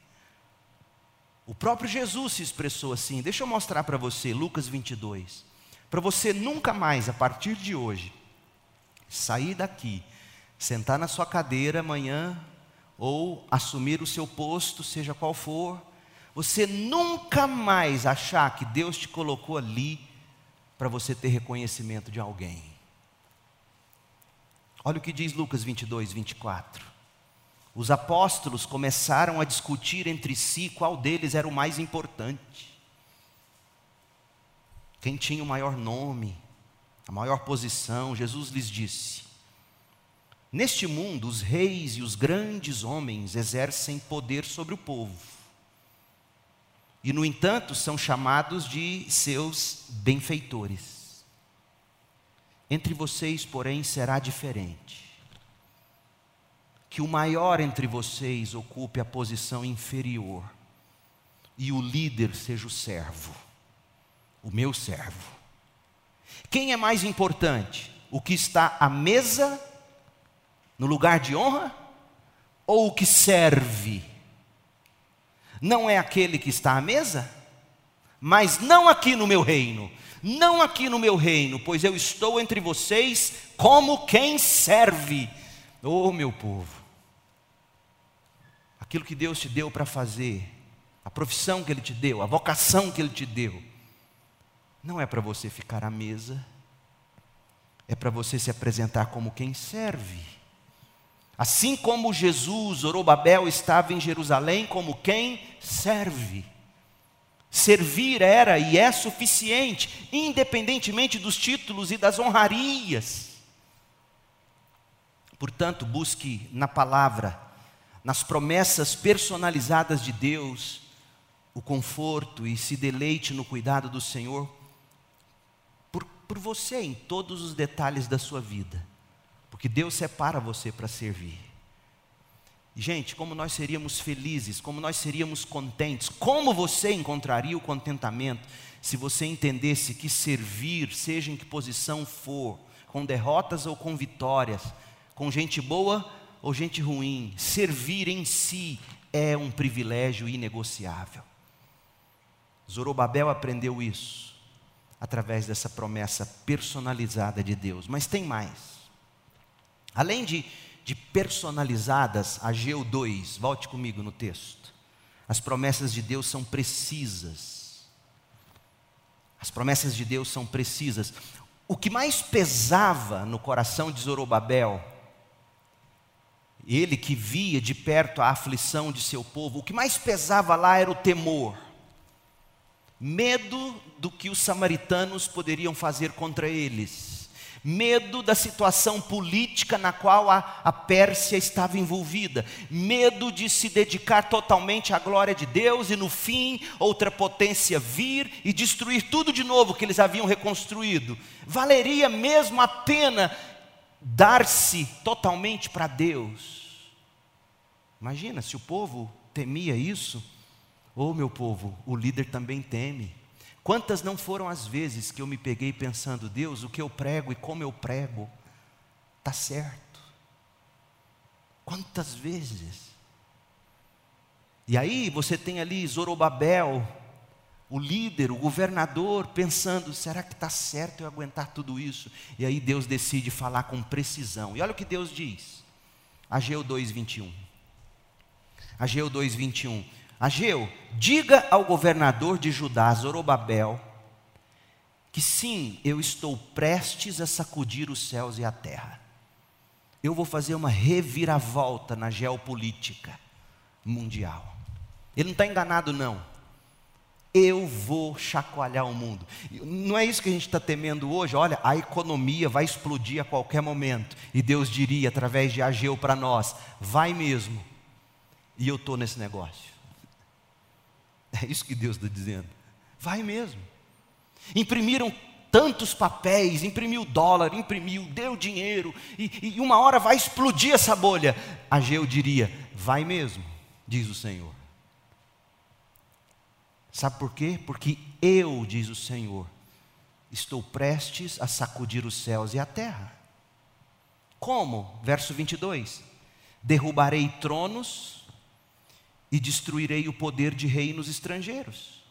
Speaker 1: O próprio Jesus se expressou assim. Deixa eu mostrar para você, Lucas 22. Para você nunca mais, a partir de hoje, sair daqui, sentar na sua cadeira amanhã, ou assumir o seu posto, seja qual for, você nunca mais achar que Deus te colocou ali para você ter reconhecimento de alguém. Olha o que diz Lucas 22, 24. Os apóstolos começaram a discutir entre si qual deles era o mais importante. Quem tinha o maior nome, a maior posição. Jesus lhes disse: Neste mundo, os reis e os grandes homens exercem poder sobre o povo. E, no entanto, são chamados de seus benfeitores. Entre vocês, porém, será diferente. Que o maior entre vocês ocupe a posição inferior, e o líder seja o servo, o meu servo. Quem é mais importante? O que está à mesa no lugar de honra? Ou o que serve? Não é aquele que está à mesa? Mas não aqui no meu reino, não aqui no meu reino, pois eu estou entre vocês como quem serve. Oh, meu povo, aquilo que Deus te deu para fazer a profissão que Ele te deu, a vocação que Ele te deu, não é para você ficar à mesa, é para você se apresentar como quem serve. Assim como Jesus, Zorobabel, estava em Jerusalém como quem serve. Servir era e é suficiente, independentemente dos títulos e das honrarias. Portanto, busque na palavra, nas promessas personalizadas de Deus, o conforto e se deleite no cuidado do Senhor por, você em todos os detalhes da sua vida, porque Deus separa você para servir. Gente, como nós seríamos felizes, como nós seríamos contentes, como você encontraria o contentamento se você entendesse que servir, seja em que posição for, com derrotas ou com vitórias, com gente boa ou gente ruim, servir em si é um privilégio inegociável. Zorobabel aprendeu isso através dessa promessa personalizada de Deus, mas tem mais. Além de de personalizadas, Ageu 2, volte comigo no texto. As promessas de Deus são precisas. As promessas de Deus são precisas. O que mais pesava no coração de Zorobabel, ele que via de perto a aflição de seu povo, o que mais pesava lá era o temor, medo do que os samaritanos poderiam fazer contra eles medo da situação política na qual a, a Pérsia estava envolvida, medo de se dedicar totalmente à glória de Deus e no fim outra potência vir e destruir tudo de novo que eles haviam reconstruído. Valeria mesmo a pena dar-se totalmente para Deus? Imagina se o povo temia isso. Oh, meu povo, o líder também teme. Quantas não foram as vezes que eu me peguei pensando, Deus, o que eu prego e como eu prego, está certo. Quantas vezes? E aí você tem ali Zorobabel, o líder, o governador, pensando: será que está certo eu aguentar tudo isso? E aí Deus decide falar com precisão. E olha o que Deus diz, Ageu 2,21. Ageu 2,21. Ageu, diga ao governador de Judá, Zorobabel, que sim, eu estou prestes a sacudir os céus e a terra. Eu vou fazer uma reviravolta na geopolítica mundial. Ele não está enganado, não. Eu vou chacoalhar o mundo. Não é isso que a gente está temendo hoje. Olha, a economia vai explodir a qualquer momento. E Deus diria através de Ageu para nós: vai mesmo. E eu estou nesse negócio. É isso que Deus está dizendo. Vai mesmo. Imprimiram tantos papéis, imprimiu dólar, imprimiu, deu dinheiro, e, e uma hora vai explodir essa bolha. Ageu diria: vai mesmo, diz o Senhor. Sabe por quê? Porque eu, diz o Senhor, estou prestes a sacudir os céus e a terra. Como? Verso 22: Derrubarei tronos e destruirei o poder de reinos estrangeiros.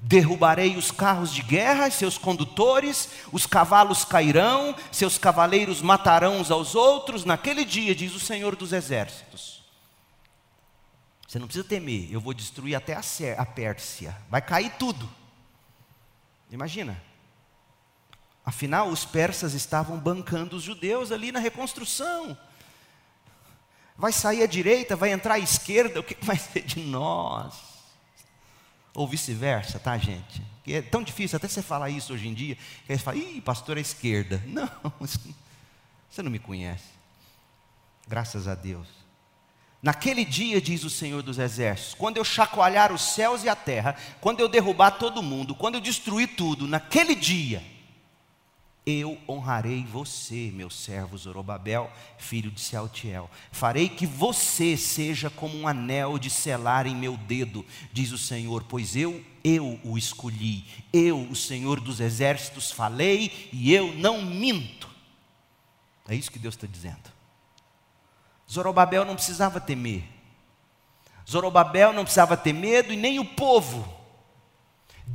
Speaker 1: Derrubarei os carros de guerra, seus condutores, os cavalos cairão, seus cavaleiros matarão uns aos outros, naquele dia, diz o Senhor dos Exércitos. Você não precisa temer, eu vou destruir até a Pérsia, vai cair tudo. Imagina. Afinal, os persas estavam bancando os judeus ali na reconstrução. Vai sair à direita, vai entrar à esquerda, o que vai ser de nós? Ou vice-versa, tá, gente? É tão difícil até você falar isso hoje em dia, que aí você fala, ih, pastor é esquerda. Não, você não me conhece. Graças a Deus. Naquele dia, diz o Senhor dos Exércitos, quando eu chacoalhar os céus e a terra, quando eu derrubar todo mundo, quando eu destruir tudo, naquele dia, eu honrarei você, meu servo Zorobabel, filho de Sealtiel. Farei que você seja como um anel de selar em meu dedo, diz o Senhor, pois eu, eu o escolhi. Eu, o Senhor dos exércitos, falei e eu não minto. É isso que Deus está dizendo. Zorobabel não precisava temer. Zorobabel não precisava ter medo e nem o povo.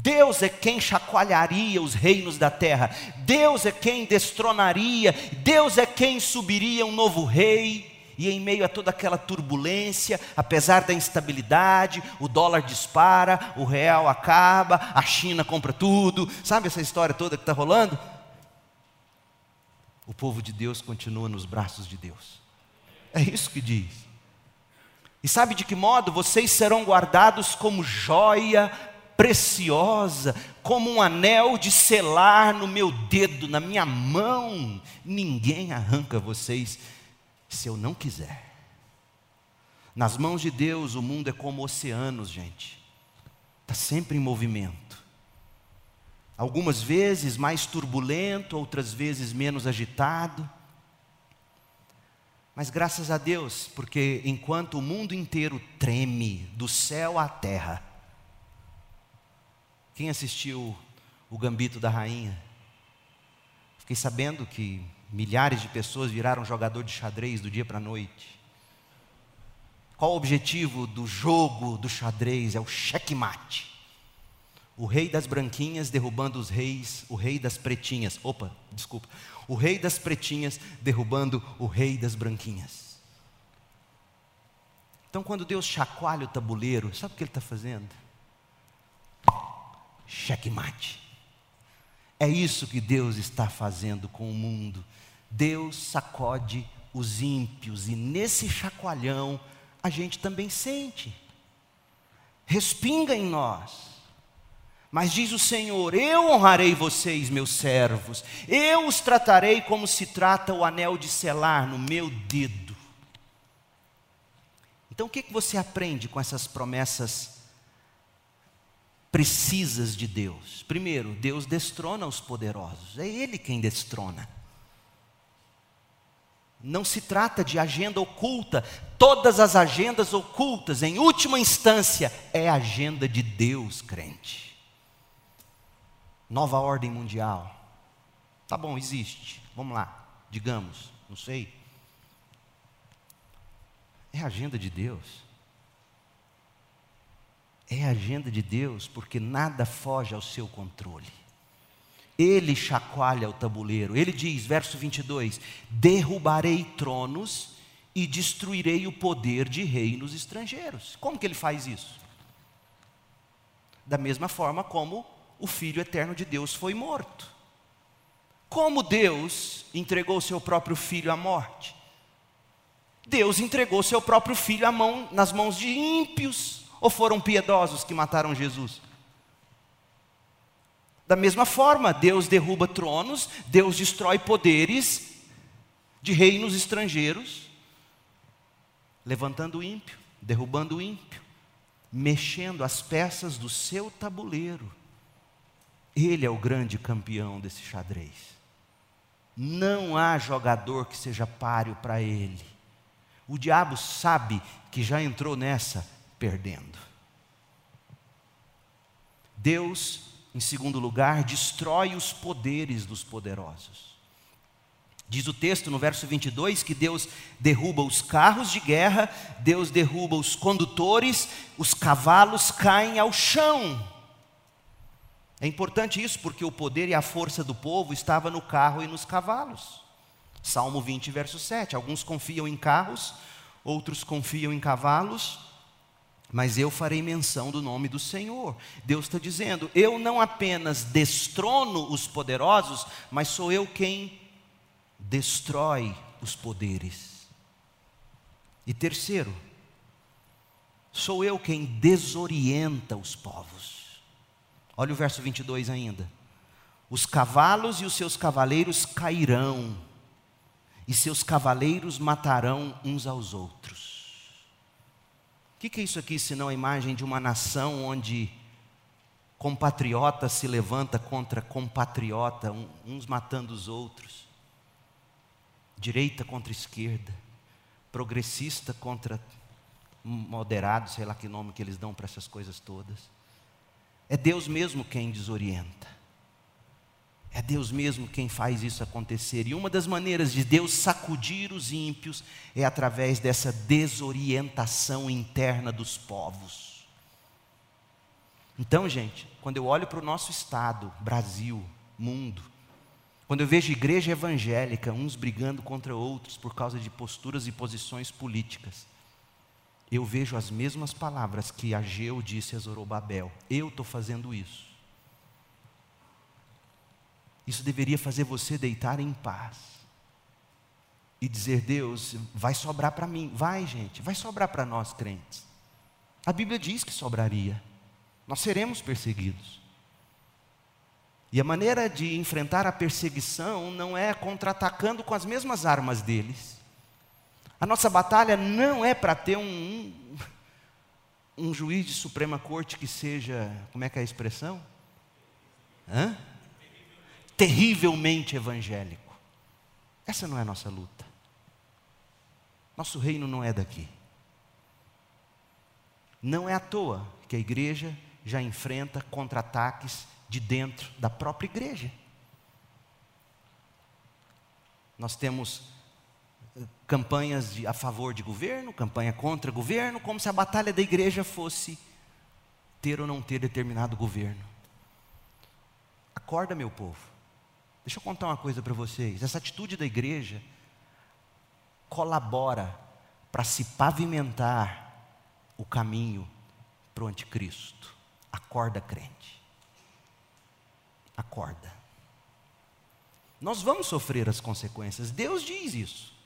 Speaker 1: Deus é quem chacoalharia os reinos da terra, Deus é quem destronaria, Deus é quem subiria um novo rei, e em meio a toda aquela turbulência, apesar da instabilidade, o dólar dispara, o real acaba, a China compra tudo, sabe essa história toda que está rolando? O povo de Deus continua nos braços de Deus. É isso que diz. E sabe de que modo vocês serão guardados como joia preciosa, como um anel de selar no meu dedo, na minha mão. Ninguém arranca vocês se eu não quiser. Nas mãos de Deus, o mundo é como oceanos, gente. Está sempre em movimento. Algumas vezes mais turbulento, outras vezes menos agitado. Mas graças a Deus, porque enquanto o mundo inteiro treme, do céu à terra, quem assistiu o Gambito da Rainha? Fiquei sabendo que milhares de pessoas viraram jogador de xadrez do dia para a noite. Qual o objetivo do jogo do xadrez? É o checkmate. O rei das branquinhas derrubando os reis, o rei das pretinhas. Opa, desculpa. O rei das pretinhas derrubando o rei das branquinhas. Então, quando Deus chacoalha o tabuleiro, sabe o que Ele está fazendo? Checkmate. É isso que Deus está fazendo com o mundo. Deus sacode os ímpios e nesse chacoalhão a gente também sente. Respinga em nós. Mas diz o Senhor: Eu honrarei vocês, meus servos, eu os tratarei como se trata o anel de selar no meu dedo. Então o que, que você aprende com essas promessas precisas de Deus. Primeiro, Deus destrona os poderosos, é Ele quem destrona. Não se trata de agenda oculta, todas as agendas ocultas, em última instância, é agenda de Deus, crente. Nova ordem mundial. Tá bom, existe. Vamos lá, digamos, não sei. É agenda de Deus é a agenda de Deus, porque nada foge ao seu controle. Ele chacoalha o tabuleiro. Ele diz, verso 22: Derrubarei tronos e destruirei o poder de reinos estrangeiros. Como que ele faz isso? Da mesma forma como o Filho eterno de Deus foi morto. Como Deus entregou seu próprio filho à morte? Deus entregou seu próprio filho mão, nas mãos de ímpios ou foram piedosos que mataram Jesus? Da mesma forma, Deus derruba tronos, Deus destrói poderes de reinos estrangeiros, levantando o ímpio, derrubando o ímpio, mexendo as peças do seu tabuleiro. Ele é o grande campeão desse xadrez. Não há jogador que seja páreo para ele. O diabo sabe que já entrou nessa perdendo. Deus, em segundo lugar, destrói os poderes dos poderosos. Diz o texto no verso 22 que Deus derruba os carros de guerra, Deus derruba os condutores, os cavalos caem ao chão. É importante isso porque o poder e a força do povo estava no carro e nos cavalos. Salmo 20, verso 7. Alguns confiam em carros, outros confiam em cavalos, mas eu farei menção do nome do Senhor. Deus está dizendo: eu não apenas destrono os poderosos, mas sou eu quem destrói os poderes. E terceiro, sou eu quem desorienta os povos. Olha o verso 22 ainda. Os cavalos e os seus cavaleiros cairão, e seus cavaleiros matarão uns aos outros. O que, que é isso aqui senão a imagem de uma nação onde compatriota se levanta contra compatriota, uns matando os outros, direita contra esquerda, progressista contra moderado, sei lá que nome que eles dão para essas coisas todas. É Deus mesmo quem desorienta. É Deus mesmo quem faz isso acontecer. E uma das maneiras de Deus sacudir os ímpios é através dessa desorientação interna dos povos. Então, gente, quando eu olho para o nosso estado, Brasil, mundo, Quando eu vejo igreja evangélica, uns brigando contra outros por causa de posturas e posições políticas, eu vejo as mesmas palavras que Ageu disse a Zorobabel. Eu estou fazendo isso. Isso deveria fazer você deitar em paz e dizer: Deus, vai sobrar para mim. Vai, gente, vai sobrar para nós crentes. A Bíblia diz que sobraria. Nós seremos perseguidos. E a maneira de enfrentar a perseguição não é contra-atacando com as mesmas armas deles. A nossa batalha não é para ter um, um, juiz de Suprema Corte que seja, como é que é a expressão? Hã? Terrivelmente evangélico. Essa não é a nossa luta. Nosso reino não é daqui. Não é à toa que a igreja já enfrenta contra-ataques de dentro da própria igreja. Nós temos eh, campanhas a favor de governo, campanha contra governo, como se a batalha da igreja fosse ter ou não ter determinado governo. Acorda, meu povo. Deixa eu contar uma coisa para vocês. Essa atitude da igreja colabora para se pavimentar o caminho para o anticristo. Acorda, crente acorda. Nós vamos sofrer as consequências, Deus diz isso.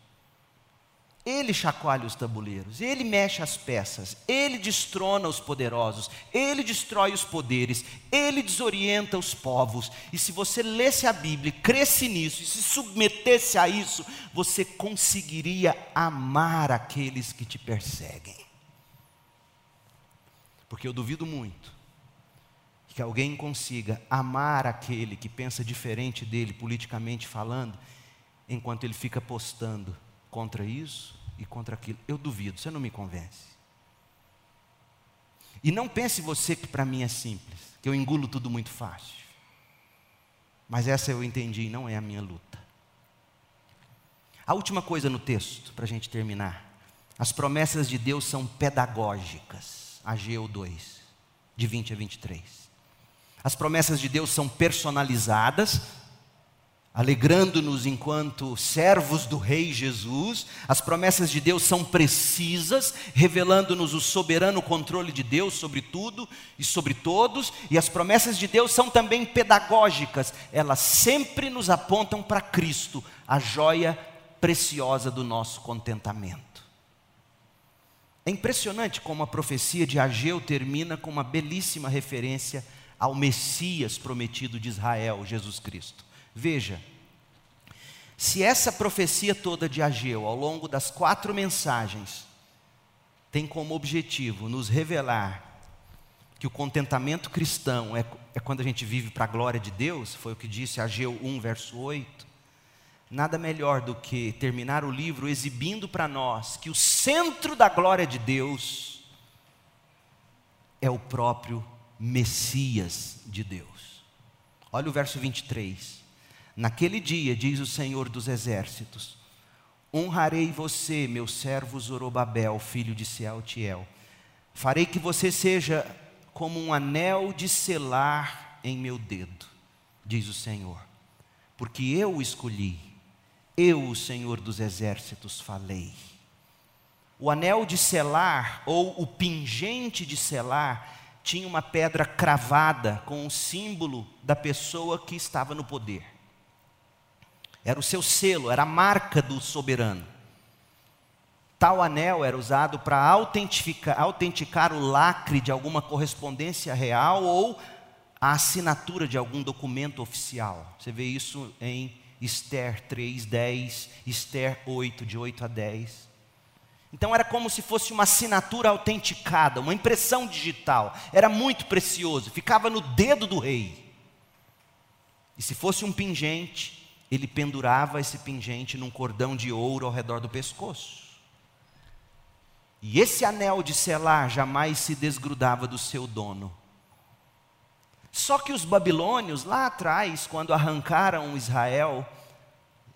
Speaker 1: Ele chacoalha os tabuleiros, ele mexe as peças, ele destrona os poderosos, ele destrói os poderes, ele desorienta os povos. E se você lesse a Bíblia, cresce nisso e se submetesse a isso, você conseguiria amar aqueles que te perseguem. Porque eu duvido muito que alguém consiga amar aquele que pensa diferente dele, politicamente falando, enquanto ele fica postando contra isso e contra aquilo. Eu duvido, você não me convence. E não pense você que para mim é simples, que eu engulo tudo muito fácil. Mas essa eu entendi, não é a minha luta. A última coisa no texto, para a gente terminar. As promessas de Deus são pedagógicas. Ageu 2, de 20 a 23. As promessas de Deus são personalizadas, alegrando-nos enquanto servos do Rei Jesus. As promessas de Deus são precisas, revelando-nos o soberano controle de Deus sobre tudo e sobre todos. E as promessas de Deus são também pedagógicas, elas sempre nos apontam para Cristo, a joia preciosa do nosso contentamento. É impressionante como a profecia de Ageu termina com uma belíssima referência ao Messias prometido de Israel, Jesus Cristo. Veja, se essa profecia toda de Ageu, ao longo das quatro mensagens, tem como objetivo nos revelar que o contentamento cristão é, é quando a gente vive para a glória de Deus, foi o que disse Ageu 1, verso 8. Nada melhor do que terminar o livro exibindo para nós que o centro da glória de Deus é o próprio Messias de Deus. Olha o verso 23. Naquele dia, diz o Senhor dos Exércitos: Honrarei você, meu servo Zorobabel, filho de Sealtiel. Farei que você seja como um anel de selar em meu dedo, diz o Senhor. Porque eu o escolhi, eu, o Senhor dos Exércitos, falei. O anel de selar, ou o pingente de selar, tinha uma pedra cravada com o símbolo da pessoa que estava no poder. Era o seu selo, era a marca do soberano. Tal anel era usado para autenticar o lacre de alguma correspondência real ou a assinatura de algum documento oficial. Você vê isso em Esther 3, 10, Esther 8, de 8 a 10. Então era como se fosse uma assinatura autenticada, uma impressão digital. Era muito precioso, ficava no dedo do rei. E se fosse um pingente, ele pendurava esse pingente num cordão de ouro ao redor do pescoço. E esse anel de selar jamais se desgrudava do seu dono. Só que os babilônios, lá atrás, quando arrancaram Israel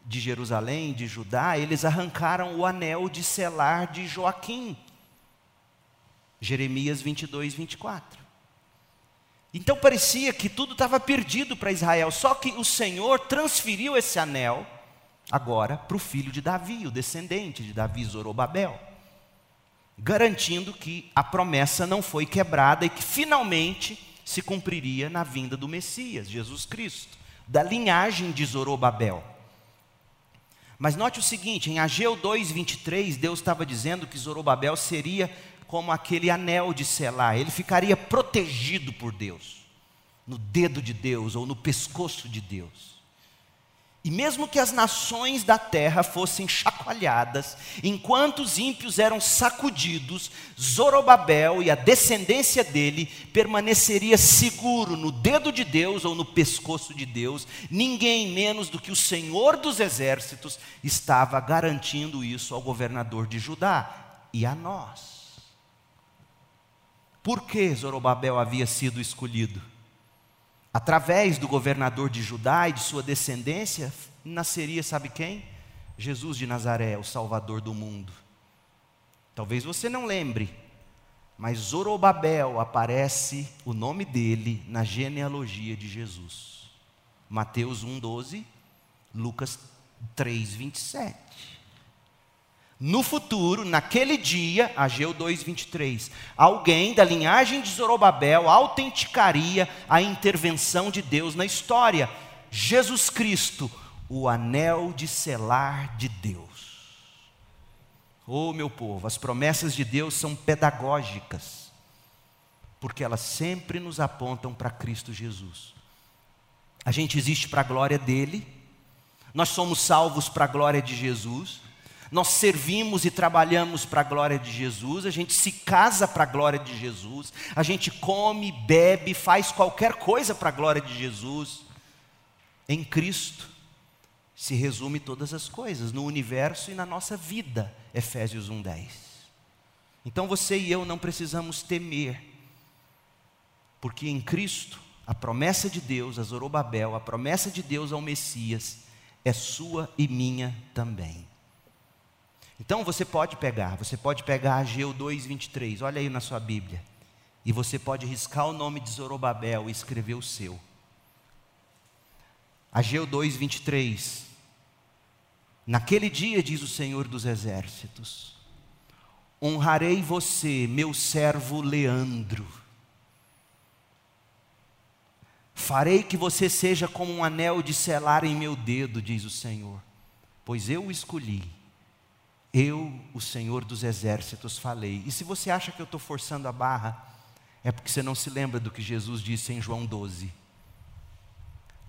Speaker 1: de Jerusalém, de Judá, eles arrancaram o anel de selar de Joaquim. Jeremias 22, 24. Então parecia que tudo estava perdido para Israel, só que o Senhor transferiu esse anel agora para o filho de Davi, o descendente de Davi, Zorobabel, garantindo que a promessa não foi quebrada e que finalmente se cumpriria na vinda do Messias, Jesus Cristo, da linhagem de Zorobabel. Mas note o seguinte, em Ageu 2:23, Deus estava dizendo que Zorobabel seria como aquele anel de selar, ele ficaria protegido por Deus, no dedo de Deus ou no pescoço de Deus. E mesmo que as nações da terra fossem chacoalhadas, enquanto os ímpios eram sacudidos, Zorobabel e a descendência dele permaneceria seguro no dedo de Deus ou no pescoço de Deus. Ninguém menos do que o Senhor dos exércitos estava garantindo isso ao governador de Judá e a nós. Por que Zorobabel havia sido escolhido? Através do governador de Judá e de sua descendência, nasceria, sabe quem? Jesus de Nazaré, o Salvador do mundo. Talvez você não lembre, mas Zorobabel aparece o nome dele na genealogia de Jesus. Mateus 1,12, Lucas 3, 27. No futuro, naquele dia, Ageu 2:23, alguém da linhagem de Zorobabel autenticaria a intervenção de Deus na história. Jesus Cristo, o anel de selar de Deus. Oh, meu povo, as promessas de Deus são pedagógicas, porque elas sempre nos apontam para Cristo Jesus. A gente existe para a glória dele, nós somos salvos para a glória de Jesus nós servimos e trabalhamos para a glória de Jesus, a gente se casa para a glória de Jesus, a gente come, bebe, faz qualquer coisa para a glória de Jesus. Em Cristo se resume todas as coisas, no universo e na nossa vida. Efésios 1:10. Então você e eu não precisamos temer, porque em Cristo a promessa de Deus a Zorobabel, a promessa de Deus ao Messias é sua e minha também. Então você pode pegar, você pode pegar Ageu 2:23, olha aí na sua Bíblia. E você pode riscar o nome de Zorobabel e escrever o seu. Ageu 2:23. Naquele dia diz o Senhor dos exércitos: Honrarei você, meu servo Leandro. Farei que você seja como um anel de selar em meu dedo, diz o Senhor, pois eu o escolhi eu, o Senhor dos exércitos, falei. E se você acha que eu estou forçando a barra, é porque você não se lembra do que Jesus disse em João 12.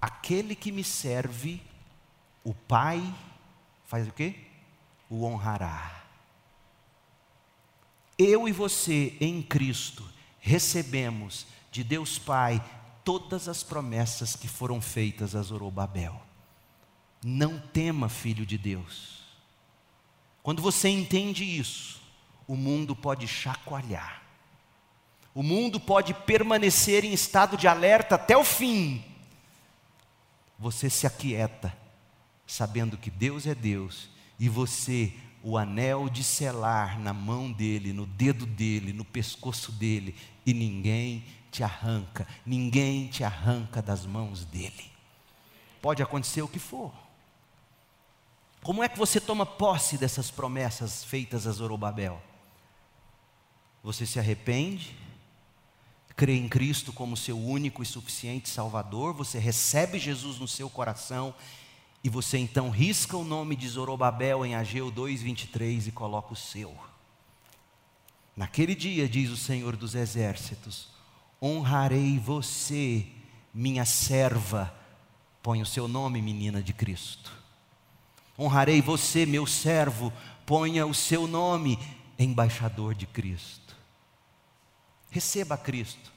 Speaker 1: Aquele que me serve, o Pai, faz o quê? O honrará. Eu e você em Cristo recebemos de Deus Pai todas as promessas que foram feitas a Zorobabel. Não tema, filho de Deus. Quando você entende isso, o mundo pode chacoalhar. O mundo pode permanecer em estado de alerta até o fim. Você se aquieta, sabendo que Deus é Deus e você, o anel de selar na mão dele, no dedo dele, no pescoço dele, e ninguém te arranca, ninguém te arranca das mãos dele. Pode acontecer o que for. Como é que você toma posse dessas promessas feitas a Zorobabel? Você se arrepende, crê em Cristo como seu único e suficiente Salvador, você recebe Jesus no seu coração e você então risca o nome de Zorobabel em Ageu 2:23 e coloca o seu. Naquele dia, diz o Senhor dos Exércitos, honrarei você, minha serva. Põe o seu nome, menina de Cristo honrarei você, meu servo, ponha o seu nome, embaixador de Cristo. Receba Cristo.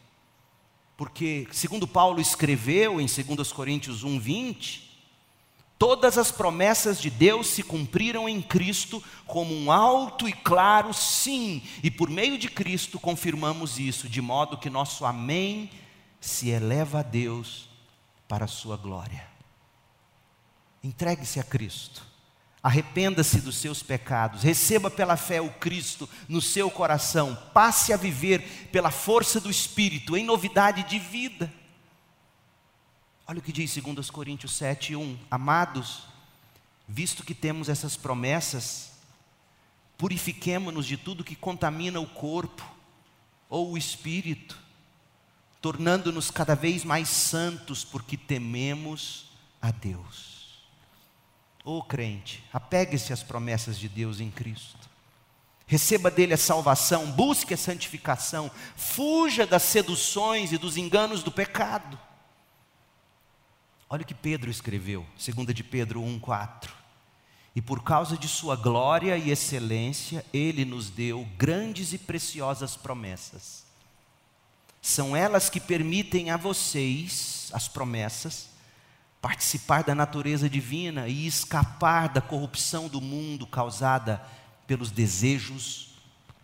Speaker 1: Porque, segundo Paulo escreveu em 2 Coríntios 1,20, todas as promessas de Deus se cumpriram em Cristo como um alto e claro sim, e por meio de Cristo confirmamos isso, de modo que nosso Amém se eleva a Deus para a sua glória. Entregue-se a Cristo. Arrependa-se dos seus pecados, receba pela fé o Cristo no seu coração, passe a viver pela força do Espírito, em novidade de vida. Olha o que diz 2 Coríntios 7, 1: Amados, visto que temos essas promessas, purifiquemo-nos de tudo que contamina o corpo ou o espírito, tornando-nos cada vez mais santos, porque tememos a Deus. Ô oh, crente, apegue-se às promessas de Deus em Cristo. Receba dele a salvação, busque a santificação, fuja das seduções e dos enganos do pecado. Olha o que Pedro escreveu, 2 de Pedro 1,4. E por causa de sua glória e excelência, ele nos deu grandes e preciosas promessas. São elas que permitem a vocês, as promessas, participar da natureza divina e escapar da corrupção do mundo causada pelos desejos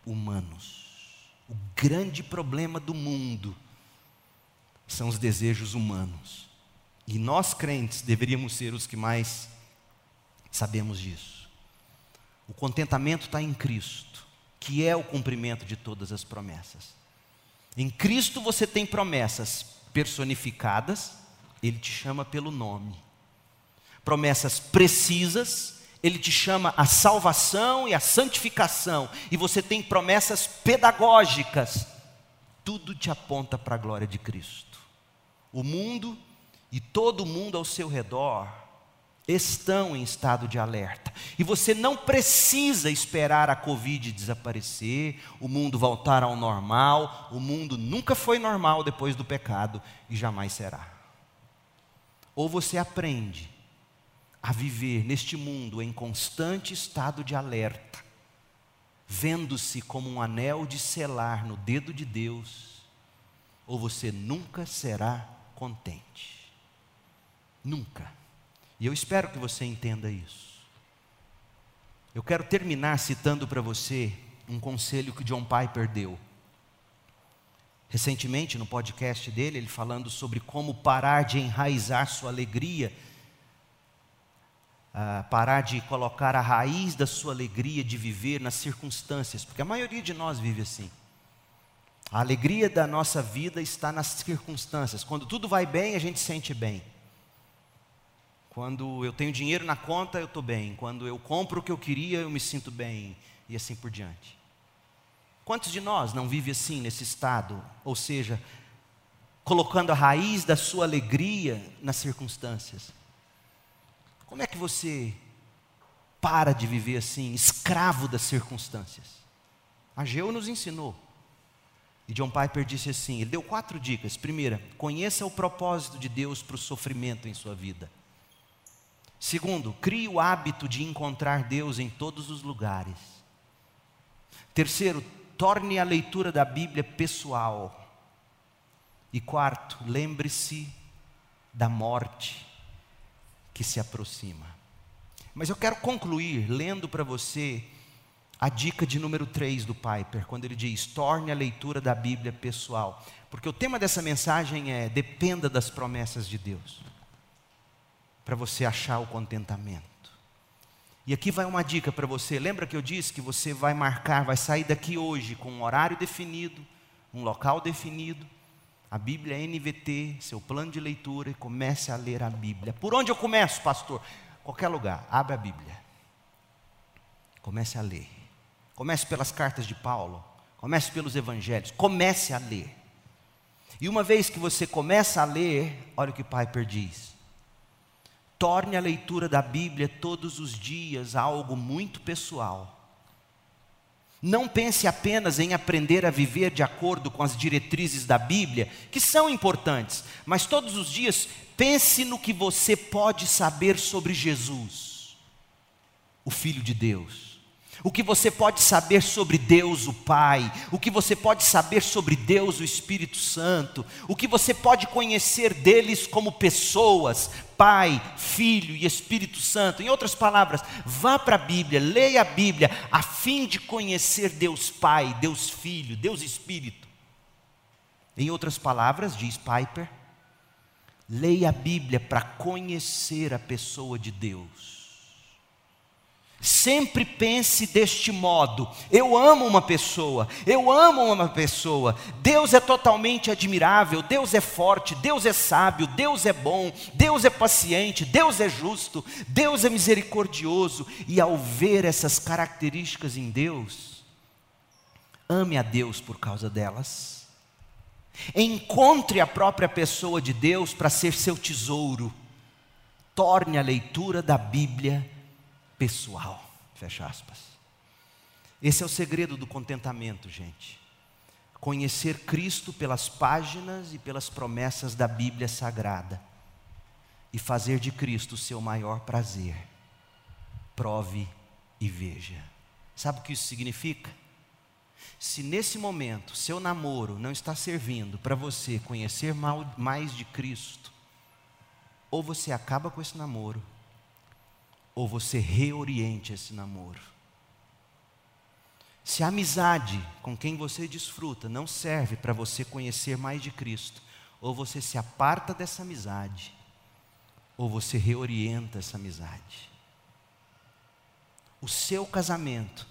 Speaker 1: humanos. O grande problema do mundo são os desejos humanos. E nós crentes deveríamos ser os que mais sabemos disso. O contentamento está em Cristo, que é o cumprimento de todas as promessas. Em Cristo você tem promessas personificadas ele te chama pelo nome. Promessas precisas, ele te chama a salvação e a santificação, e você tem promessas pedagógicas, tudo te aponta para a glória de Cristo. O mundo e todo mundo ao seu redor estão em estado de alerta. E você não precisa esperar a Covid desaparecer, o mundo voltar ao normal. O mundo nunca foi normal depois do pecado e jamais será. Ou você aprende a viver neste mundo em constante estado de alerta, vendo-se como um anel de selar no dedo de Deus, ou você nunca será contente. Nunca. E eu espero que você entenda isso. Eu quero terminar citando para você um conselho que John Piper deu. Recentemente, no podcast dele, ele falando sobre como parar de enraizar sua alegria, uh, parar de colocar a raiz da sua alegria de viver nas circunstâncias, porque a maioria de nós vive assim. A alegria da nossa vida está nas circunstâncias. Quando tudo vai bem, a gente sente bem. Quando eu tenho dinheiro na conta, eu estou bem. Quando eu compro o que eu queria, eu me sinto bem. E assim por diante. Quantos de nós não vive assim, nesse estado? Ou seja, colocando a raiz da sua alegria nas circunstâncias. Como é que você para de viver assim, escravo das circunstâncias? Ageu nos ensinou. E John Piper disse assim: ele deu quatro dicas. Primeira, conheça o propósito de Deus para o sofrimento em sua vida. Segundo, crie o hábito de encontrar Deus em todos os lugares. Terceiro, torne a leitura da Bíblia pessoal. E quarto, lembre-se da morte que se aproxima. Mas eu quero concluir lendo para você a dica de número 3 do Piper, quando ele diz: torne a leitura da Bíblia pessoal. Porque o tema dessa mensagem é: dependa das promessas de Deus, para você achar o contentamento. E aqui vai uma dica para você. Lembra que eu disse que você vai marcar, vai sair daqui hoje com um horário definido, um local definido, a Bíblia NVT, seu plano de leitura e comece a ler a Bíblia. Por onde eu começo, pastor? Qualquer lugar, abre a Bíblia. Comece a ler. Comece pelas cartas de Paulo, comece pelos evangelhos, comece a ler. E uma vez que você começa a ler, olha o que Piper diz: Torne a leitura da Bíblia todos os dias algo muito pessoal. Não pense apenas em aprender a viver de acordo com as diretrizes da Bíblia, que são importantes, mas todos os dias pense no que você pode saber sobre Jesus, o Filho de Deus o que você pode saber sobre Deus o Pai, o que você pode saber sobre Deus o Espírito Santo, o que você pode conhecer deles como pessoas, Pai, Filho e Espírito Santo. Em outras palavras, vá para a Bíblia, leia a Bíblia, a fim de conhecer Deus Pai, Deus Filho, Deus Espírito. Em outras palavras, diz Piper, leia a Bíblia para conhecer a pessoa de Deus Sempre pense deste modo: eu amo uma pessoa, eu amo uma pessoa. Deus é totalmente admirável, Deus é forte, Deus é sábio, Deus é bom, Deus é paciente, Deus é justo, Deus é misericordioso. E ao ver essas características em Deus, ame a Deus por causa delas. Encontre a própria pessoa de Deus para ser seu tesouro. Torne a leitura da Bíblia pessoal. Fecha aspas. Esse é o segredo do contentamento, gente. Conhecer Cristo pelas páginas e pelas promessas da Bíblia Sagrada e fazer de Cristo o seu maior prazer. Prove e veja. Sabe o que isso significa? Se nesse momento seu namoro não está servindo para você conhecer mais de Cristo, ou você acaba com esse namoro, ou você reoriente esse namoro. Se a amizade com quem você desfruta não serve para você conhecer mais de Cristo, ou você se aparta dessa amizade, ou você reorienta essa amizade. O seu casamento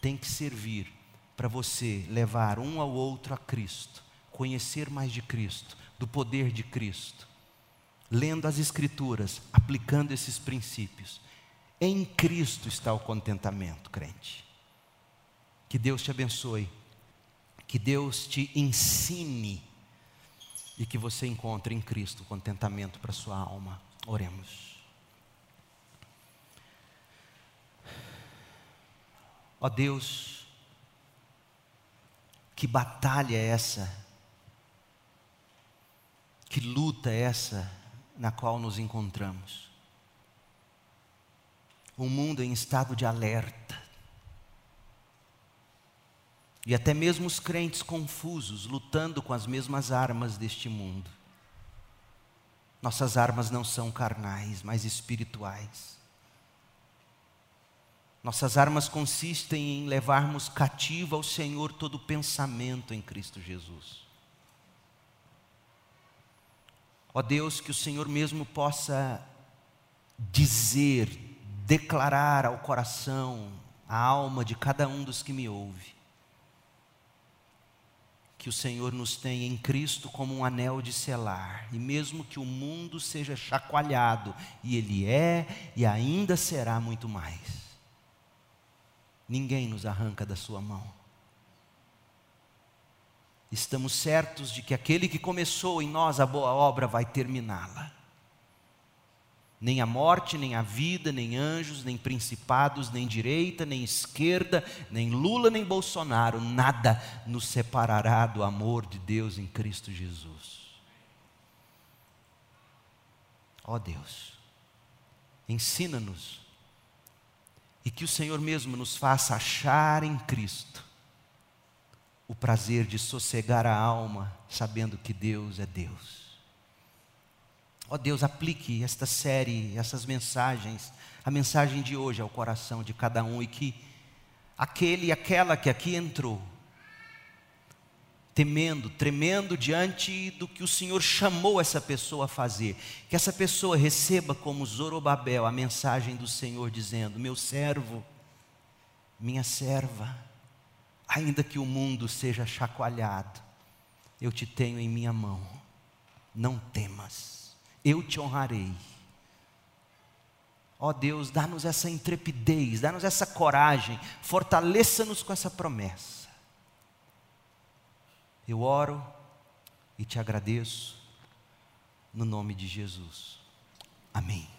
Speaker 1: tem que servir para você levar um ao outro a Cristo, conhecer mais de Cristo, do poder de Cristo, lendo as Escrituras, aplicando esses princípios em Cristo está o contentamento, crente. Que Deus te abençoe. Que Deus te ensine. E que você encontre em Cristo contentamento para sua alma. Oremos. Ó oh Deus, que batalha é essa? Que luta é essa na qual nos encontramos? Um mundo em estado de alerta. E até mesmo os crentes confusos, lutando com as mesmas armas deste mundo. Nossas armas não são carnais, mas espirituais. Nossas armas consistem em levarmos cativo ao Senhor todo pensamento em Cristo Jesus. Ó Deus, que o Senhor mesmo possa dizer declarar ao coração, à alma de cada um dos que me ouve, que o Senhor nos tem em Cristo como um anel de selar, e mesmo que o mundo seja chacoalhado, e ele é e ainda será muito mais, ninguém nos arranca da Sua mão. Estamos certos de que aquele que começou em nós a boa obra vai terminá-la. Nem a morte, nem a vida, nem anjos, nem principados, nem direita, nem esquerda, nem Lula, nem Bolsonaro, nada nos separará do amor de Deus em Cristo Jesus. Ó oh Deus, ensina-nos e que o Senhor mesmo nos faça achar em Cristo o prazer de sossegar a alma, sabendo que Deus é Deus Ó oh Deus, aplique esta série, essas mensagens, a mensagem de hoje ao coração de cada um e que aquele e aquela que aqui entrou, temendo, tremendo diante do que o Senhor chamou essa pessoa a fazer, que essa pessoa receba como Zorobabel a mensagem do Senhor dizendo: Meu servo, minha serva, ainda que o mundo seja chacoalhado, eu te tenho em minha mão, não temas eu te honrarei. Ó oh Deus, dá-nos essa intrepidez, dá-nos essa coragem, fortaleça-nos com essa promessa. Eu oro e te agradeço, no nome de Jesus. Amém.